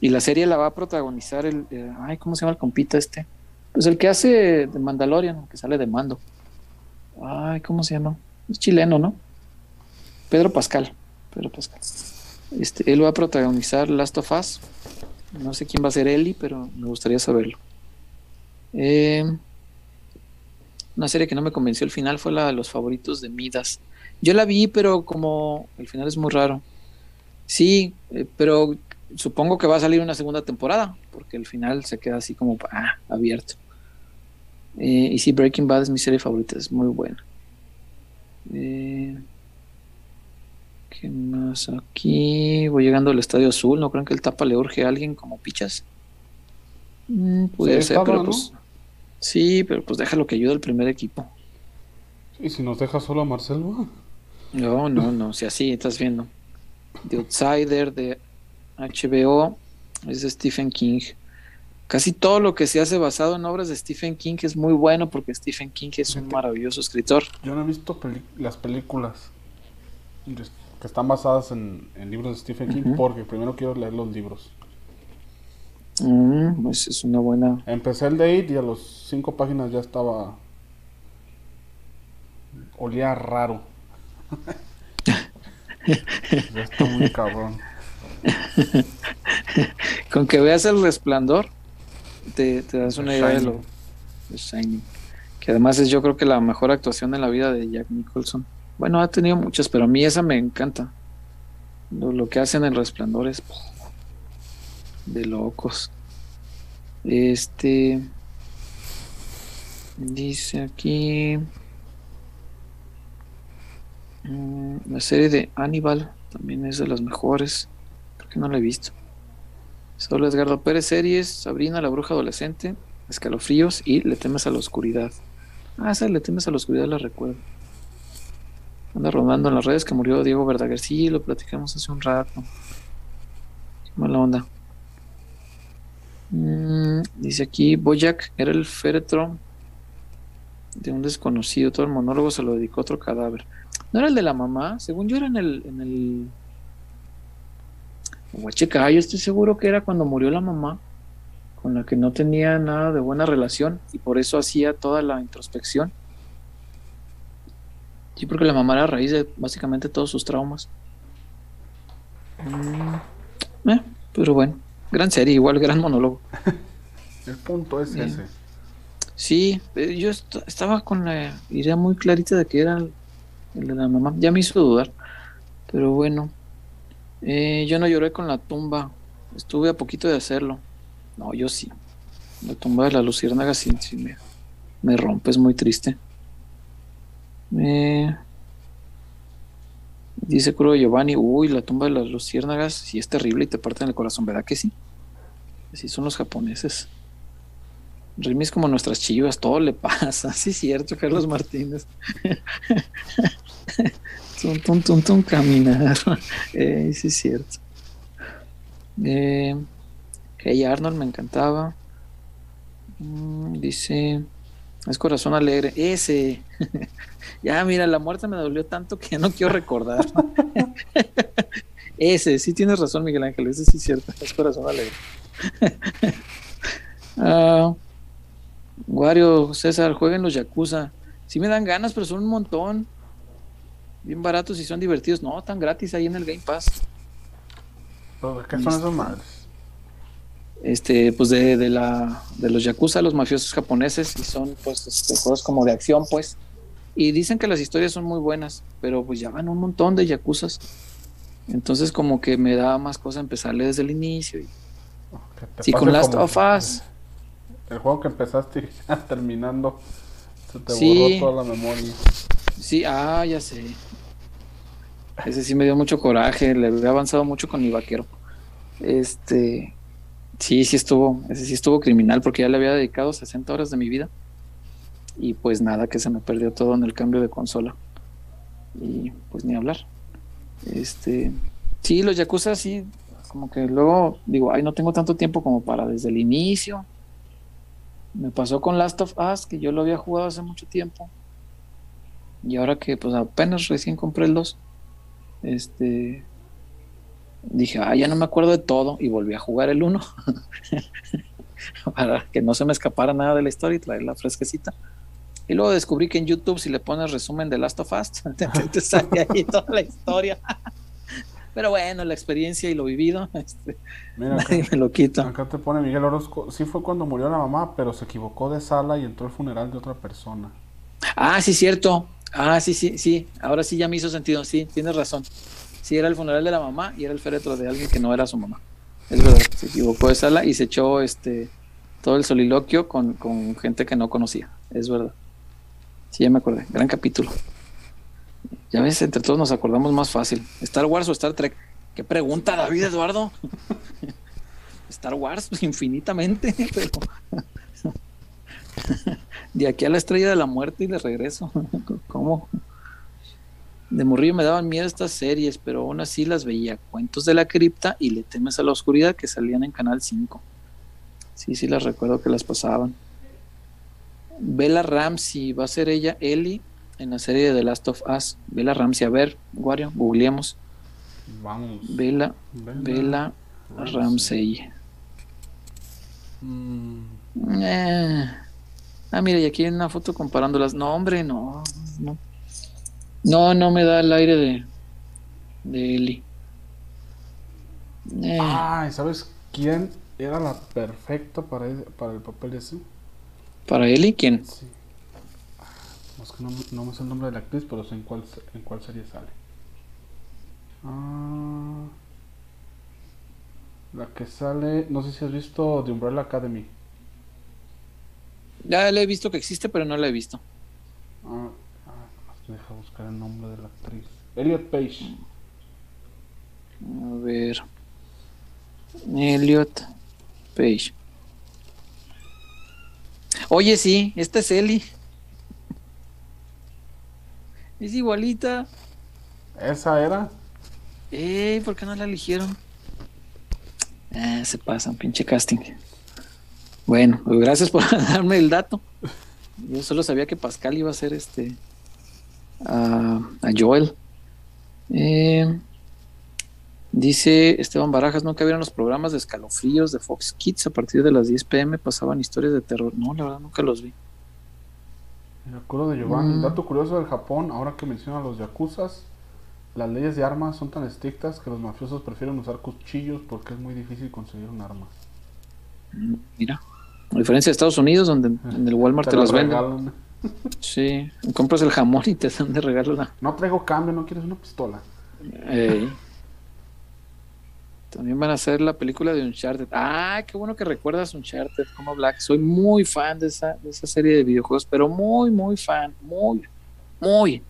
Y la serie la va a protagonizar el. eh, ay, ¿cómo se llama el compita este? Pues el que hace de Mandalorian, que sale de mando. Ay, ¿cómo se llama? Es chileno, ¿no? Pedro Pascal. Pedro Pascal. Este, él va a protagonizar Last of Us. No sé quién va a ser Ellie, pero me gustaría saberlo. Eh, una serie que no me convenció al final fue la de los favoritos de Midas. Yo la vi, pero como el final es muy raro. Sí, eh, pero supongo que va a salir una segunda temporada, porque el final se queda así como ah, abierto. Eh, y sí, Breaking Bad es mi serie favorita, es muy buena. Eh, ¿Qué más aquí? Voy llegando al Estadio Azul, ¿no creen que el tapa le urge a alguien como pichas? Mm, pudiera ser, pero ¿no? pues... Sí, pero pues déjalo que ayude al primer equipo. Y si nos deja solo a Marcelo. No, no, no, si así estás viendo. The Outsider de HBO es de Stephen King. Casi todo lo que se hace basado en obras de Stephen King es muy bueno porque Stephen King es un maravilloso escritor. Yo no he visto las películas que están basadas en, en libros de Stephen King porque primero quiero leer los libros. Mm, pues es una buena. Empecé el de It y a las cinco páginas ya estaba. Olía raro. ya está muy cabrón. Con que veas el resplandor, te, te das una idea de lo, The Shining. Que además es yo creo que la mejor actuación en la vida de Jack Nicholson. Bueno, ha tenido muchas, pero a mí esa me encanta. Lo, lo que hacen en El Resplandor es de locos. Este dice aquí mm, la serie de Hannibal también es de las mejores. Creo que no la he visto. Solo Edgardo Pérez series, Sabrina la bruja adolescente, Escalofríos y Le temes a la oscuridad. Ah, esa Le temes a la oscuridad la recuerdo. Anda rondando en las redes que murió Diego Verdaguer. Sí, lo platicamos hace un rato. Qué mala onda. Mm, dice aquí, Boyac era el féretro de un desconocido. Todo el monólogo se lo dedicó a otro cadáver. ¿No era el de la mamá? Según yo era en el... En el... Voy a checar, yo estoy seguro que era cuando murió la mamá, con la que no tenía nada de buena relación y por eso hacía toda la introspección. Sí, porque la mamá era raíz de básicamente todos sus traumas. Mm, eh, pero bueno, gran serie, igual gran monólogo. El punto es ese. Sí, eh, yo est- estaba con la idea muy clarita de que era el, el de la mamá. Ya me hizo dudar. Pero bueno, Eh, yo no lloré con la tumba. Estuve a poquito de hacerlo. No, yo sí. La tumba de la luciérnaga sí, sí me, me rompe, es muy triste. Eh, dice Curo Giovanni, uy, la tumba de las luciérnagas sí es terrible y te parten el corazón, ¿verdad que sí? Así son los japoneses. Remy es como nuestras chivas, todo le pasa. Sí, es cierto, Carlos Martínez. tum, tum, tum, tum, caminar. Eh, sí, es cierto. Eh, hey Arnold me encantaba. Mm, dice, es corazón alegre. Ese. Ya, mira, la muerte me dolió tanto que ya no quiero recordar. ese, sí tienes razón, Miguel Ángel. Ese sí es cierto. Es corazón alegre. Ah, Wario, César, jueguen los Yakuza. Sí me dan ganas, pero son un montón. Bien baratos y son divertidos. No, tan gratis ahí en el Game Pass. ¿Pero ¿Qué son esas madres? Este, pues de, de la de los Yakuza, los mafiosos japoneses, y son pues este, juegos como de acción, pues. Y dicen que las historias son muy buenas, pero pues ya van un montón de Yakuzas. Entonces como que me da más cosa empezarle desde el inicio. y- con Last of Us. El juego que empezaste ya terminando. Se te Sí. borró toda la memoria. Sí, ah, ya sé. Ese sí me dio mucho coraje, le había avanzado mucho con mi vaquero. Este, sí, sí estuvo, ese sí estuvo criminal porque ya le había dedicado 60 horas de mi vida. Y pues nada, que se me perdió todo en el cambio de consola. Y pues ni hablar. Este, sí, los Yakuza sí, como que luego digo, ay, no tengo tanto tiempo como para desde el inicio. Me pasó con Last of Us, que yo lo había jugado hace mucho tiempo. Y ahora que pues apenas recién compré el 2, este dije, ah, ya no me acuerdo de todo y volví a jugar el 1 para que no se me escapara nada de la historia y traerla fresquecita. Y luego descubrí que en YouTube si le pones resumen de Last of Us, te, te sale ahí toda la historia. Pero bueno, la experiencia y lo vivido, este, Mira, acá, me lo quita. acá te pone Miguel Orozco. Sí fue cuando murió la mamá, pero se equivocó de sala y entró al funeral de otra persona. Ah, sí, cierto. Ah, sí, sí, sí. Ahora sí ya me hizo sentido. Sí, tienes razón. Sí, era el funeral de la mamá y era el féretro de alguien que no era su mamá. Es verdad, se equivocó de sala y se echó este todo el soliloquio con, con gente que no conocía. Es verdad. Sí, ya me acordé. Gran capítulo. Ya ves, entre todos nos acordamos más fácil. ¿Star Wars o Star Trek? ¿Qué pregunta, David Eduardo? Star Wars, pues, infinitamente, pero de aquí a la estrella de la muerte y de regreso. ¿Cómo? De morrillo me daban miedo estas series, pero aún así las veía. Cuentos de la cripta y Le temes a la oscuridad que salían en Canal 5. Sí, sí, las recuerdo que las pasaban. Bella Ramsey, va a ser ella Ellie en la serie de The Last of Us. Bella Ramsey, a ver, Wario, googleemos. Vamos. Bella, Bella Bella Ramsey. Mm, Eh. Ah, mira, y aquí hay una foto comparándolas. No, hombre, no. No, no, no me da el aire de, de Eli. Eh, Ay, ¿sabes quién era la perfecta para, para el papel ese? ¿Para Eli? ¿Quién? Sí. No, es que no, me- no me sé el nombre de la actriz, pero sé en cuál, en cuál serie sale. Ah, la que sale, no sé si has visto The Umbrella Academy. Ya le he visto que existe, pero no la he visto. Ah, ah, deja buscar el nombre de la actriz. Elliot Page. A ver. Elliot Page. Oye, sí, esta es Eli. Es igualita. Esa era. Eh, ¿por qué no la eligieron? Ah, se pasan, pinche casting. Bueno, pues gracias por darme el dato. Yo solo sabía que Pascal iba a ser este a, a Joel. Eh, dice Esteban Barajas, nunca vieron los programas de escalofríos de Fox Kids a partir de las 10 pm pasaban historias de terror. No, la verdad nunca los vi. Me acuerdo de Giovanni. Mm. Dato curioso del Japón, ahora que menciona los yakuzas, las leyes de armas son tan estrictas que los mafiosos prefieren usar cuchillos porque es muy difícil conseguir un arma. Mm, Mira, a diferencia de Estados Unidos, donde en el Walmart te, las venden. Sí, compras el jamón y te dan de regalo la, No traigo cambio, no quieres una pistola. Ey. También van a hacer la película de Uncharted. Ah, qué bueno que recuerdas Uncharted como Black. Soy muy fan de esa, de esa serie de videojuegos, pero muy, muy fan. Muy, muy.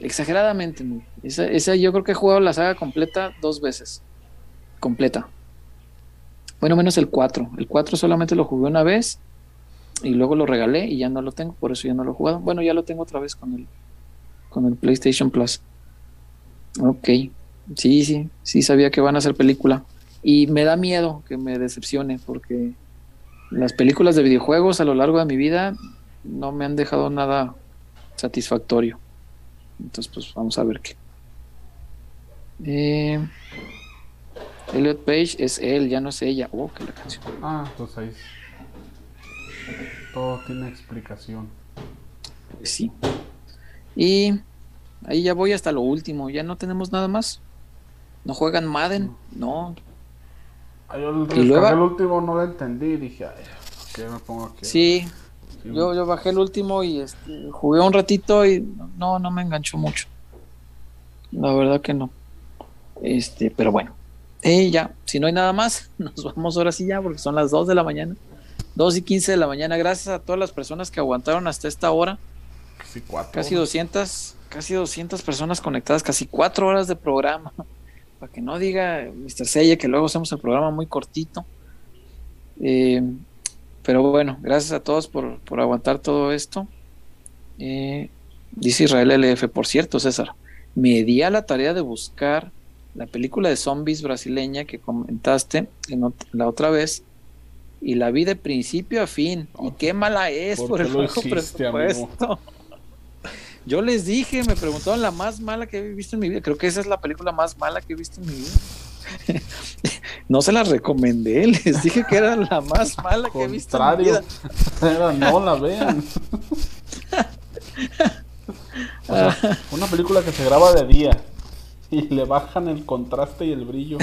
Exageradamente muy. Esa, esa yo creo que he jugado la saga completa dos veces. Completa. Bueno, menos el 4. El 4 solamente lo jugué una vez y luego lo regalé y ya no lo tengo, por eso ya no lo he jugado. Bueno, ya lo tengo otra vez con el, con el PlayStation Plus. Ok, sí, sí, sí sabía que van a hacer película. Y me da miedo que me decepcione porque las películas de videojuegos a lo largo de mi vida no me han dejado nada satisfactorio. Entonces, pues vamos a ver qué. Eh, Elliot Page es él, ya no es ella. Oh, que la canción. Ah, entonces ahí. es- Todo tiene explicación. Pues sí. Y ahí ya voy hasta lo último. Ya no tenemos nada más. No juegan Madden. No, yo el, Y luego- el último no lo entendí. Dije, ay, ¿por qué me pongo aquí? Sí, Sí, yo, yo bajé el último y este, jugué un ratito y no, no me enganchó mucho. La verdad que no. Este, pero bueno. Eh, ya, si no hay nada más, nos vamos ahora sí ya, porque son las 2 de la mañana. 2 y 15 de la mañana. Gracias a todas las personas que aguantaron hasta esta hora. Casi cuatro. Casi 200, casi 200 personas conectadas, casi 4 horas de programa. Para que no diga Mr. Seye que luego hacemos el programa muy cortito. Eh, pero bueno, gracias a todos por, por aguantar todo esto. Eh, dice Israel LF, por cierto, César, me di a la tarea de buscar la película de zombies brasileña que comentaste en ot- la otra vez y la vi de principio a fin. y qué mala es ¿por el bajo hiciste, amigo? Yo les dije, me preguntaron la más mala que he visto en mi vida. Creo que esa es la película más mala que he visto en mi vida. No se la recomendé, les dije que era la más mala que he visto en mi Contrario. vida. Era, no la vean. O sea, una película que se graba de día y le bajan el contraste y el brillo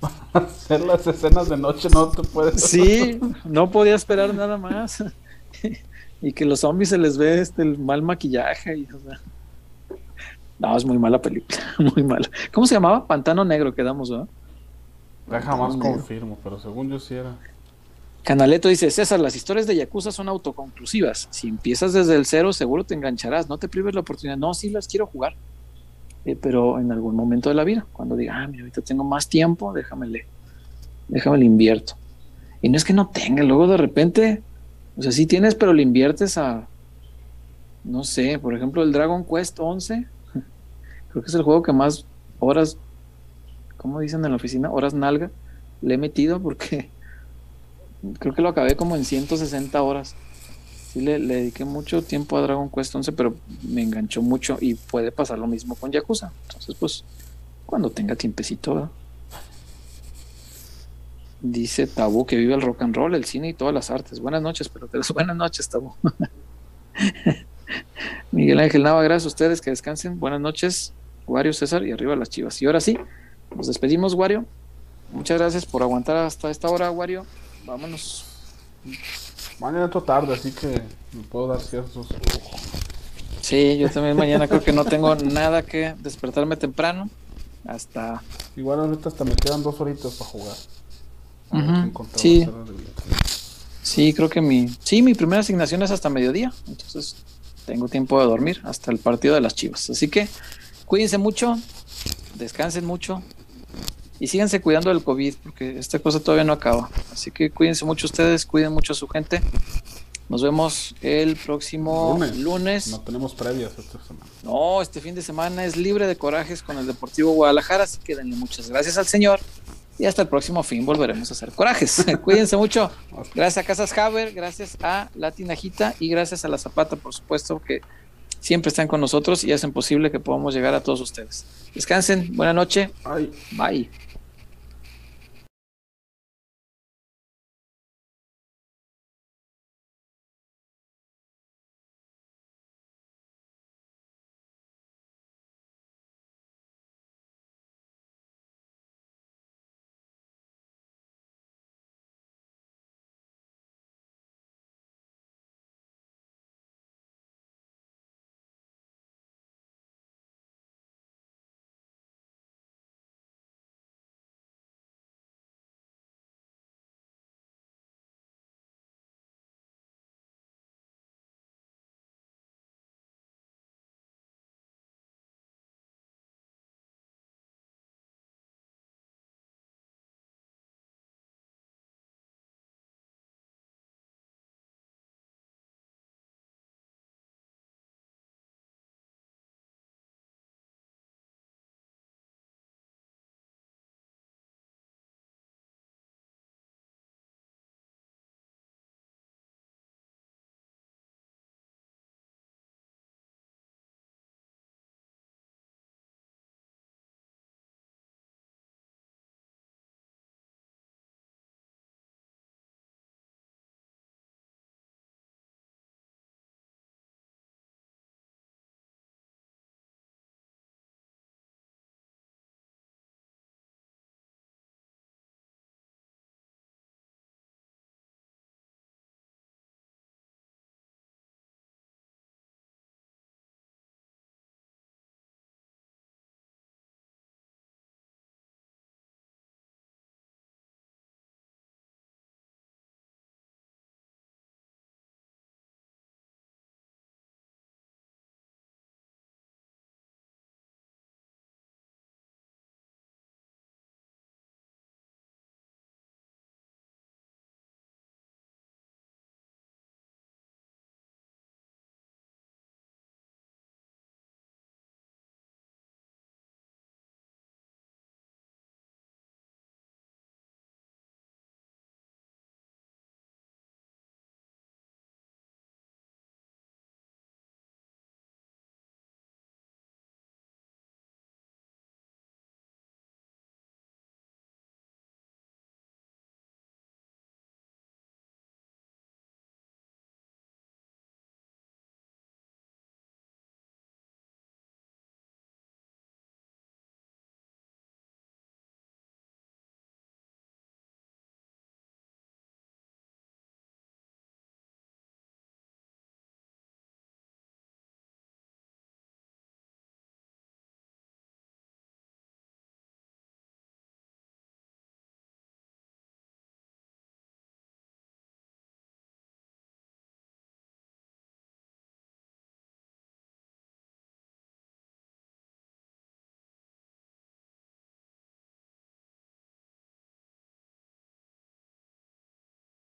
para hacer las escenas de noche no te puedes Sí, no podía esperar nada más. Y que los zombies se les ve este el mal maquillaje. Y, o sea, no, es muy mala película, muy mala. ¿Cómo se llamaba? Pantano Negro quedamos, ¿verdad? Ya jamás confirmo, pero según yo sí era. Canaleto dice, César, las historias de Yakuza son autoconclusivas. Si empiezas desde el cero, seguro te engancharás. No te prives la oportunidad. No, sí las quiero jugar. Eh, pero en algún momento de la vida, cuando diga, ah, mira, ahorita tengo más tiempo, déjame le, déjame le invierto. Y no es que no tenga, luego de repente, o sea, sí tienes, pero le inviertes a, no sé, por ejemplo, el Dragon Quest 11, creo que es el juego que más horas, ¿cómo dicen en la oficina? Horas nalga, le he metido porque creo que lo acabé como en 160 horas. Sí, le, le dediqué mucho tiempo a Dragon Quest 11, pero me enganchó mucho y puede pasar lo mismo con Yakuza. Entonces, pues, cuando tenga tiempecito, ¿verdad? Dice Tabú que vive el rock and roll, el cine y todas las artes. Buenas noches, peloteros. Buenas noches, Tabú. Miguel Ángel Nava, gracias a ustedes, que descansen. Buenas noches, Wario César y arriba las chivas. Y ahora sí, nos despedimos, Wario. Muchas gracias por aguantar hasta esta hora, Wario. Vámonos. Mañana entro tarde, así que me puedo dar ciertos. Sí, yo también mañana creo que no tengo nada que despertarme temprano. Hasta. Igual ahorita hasta me quedan dos horitas para jugar. Qué encontramos sí. Sí, creo que mi. Sí, mi primera asignación es hasta mediodía. Entonces tengo tiempo de dormir hasta el partido de las chivas. Así que cuídense mucho, descansen mucho y síganse cuidando del COVID porque esta cosa todavía no acaba. Así que cuídense mucho ustedes, cuiden mucho a su gente. Nos vemos el próximo Lunes. lunes. No tenemos previas esta semana. No, este fin de semana es libre de corajes con el Deportivo Guadalajara, así que denle muchas gracias al Señor. Y hasta el próximo fin volveremos a hacer corajes. Cuídense mucho. Gracias a Casas Haber, gracias a La Tinajita y gracias a La Zapata, por supuesto, que siempre están con nosotros y hacen posible que podamos llegar a todos ustedes. Descansen, buena noche, bye.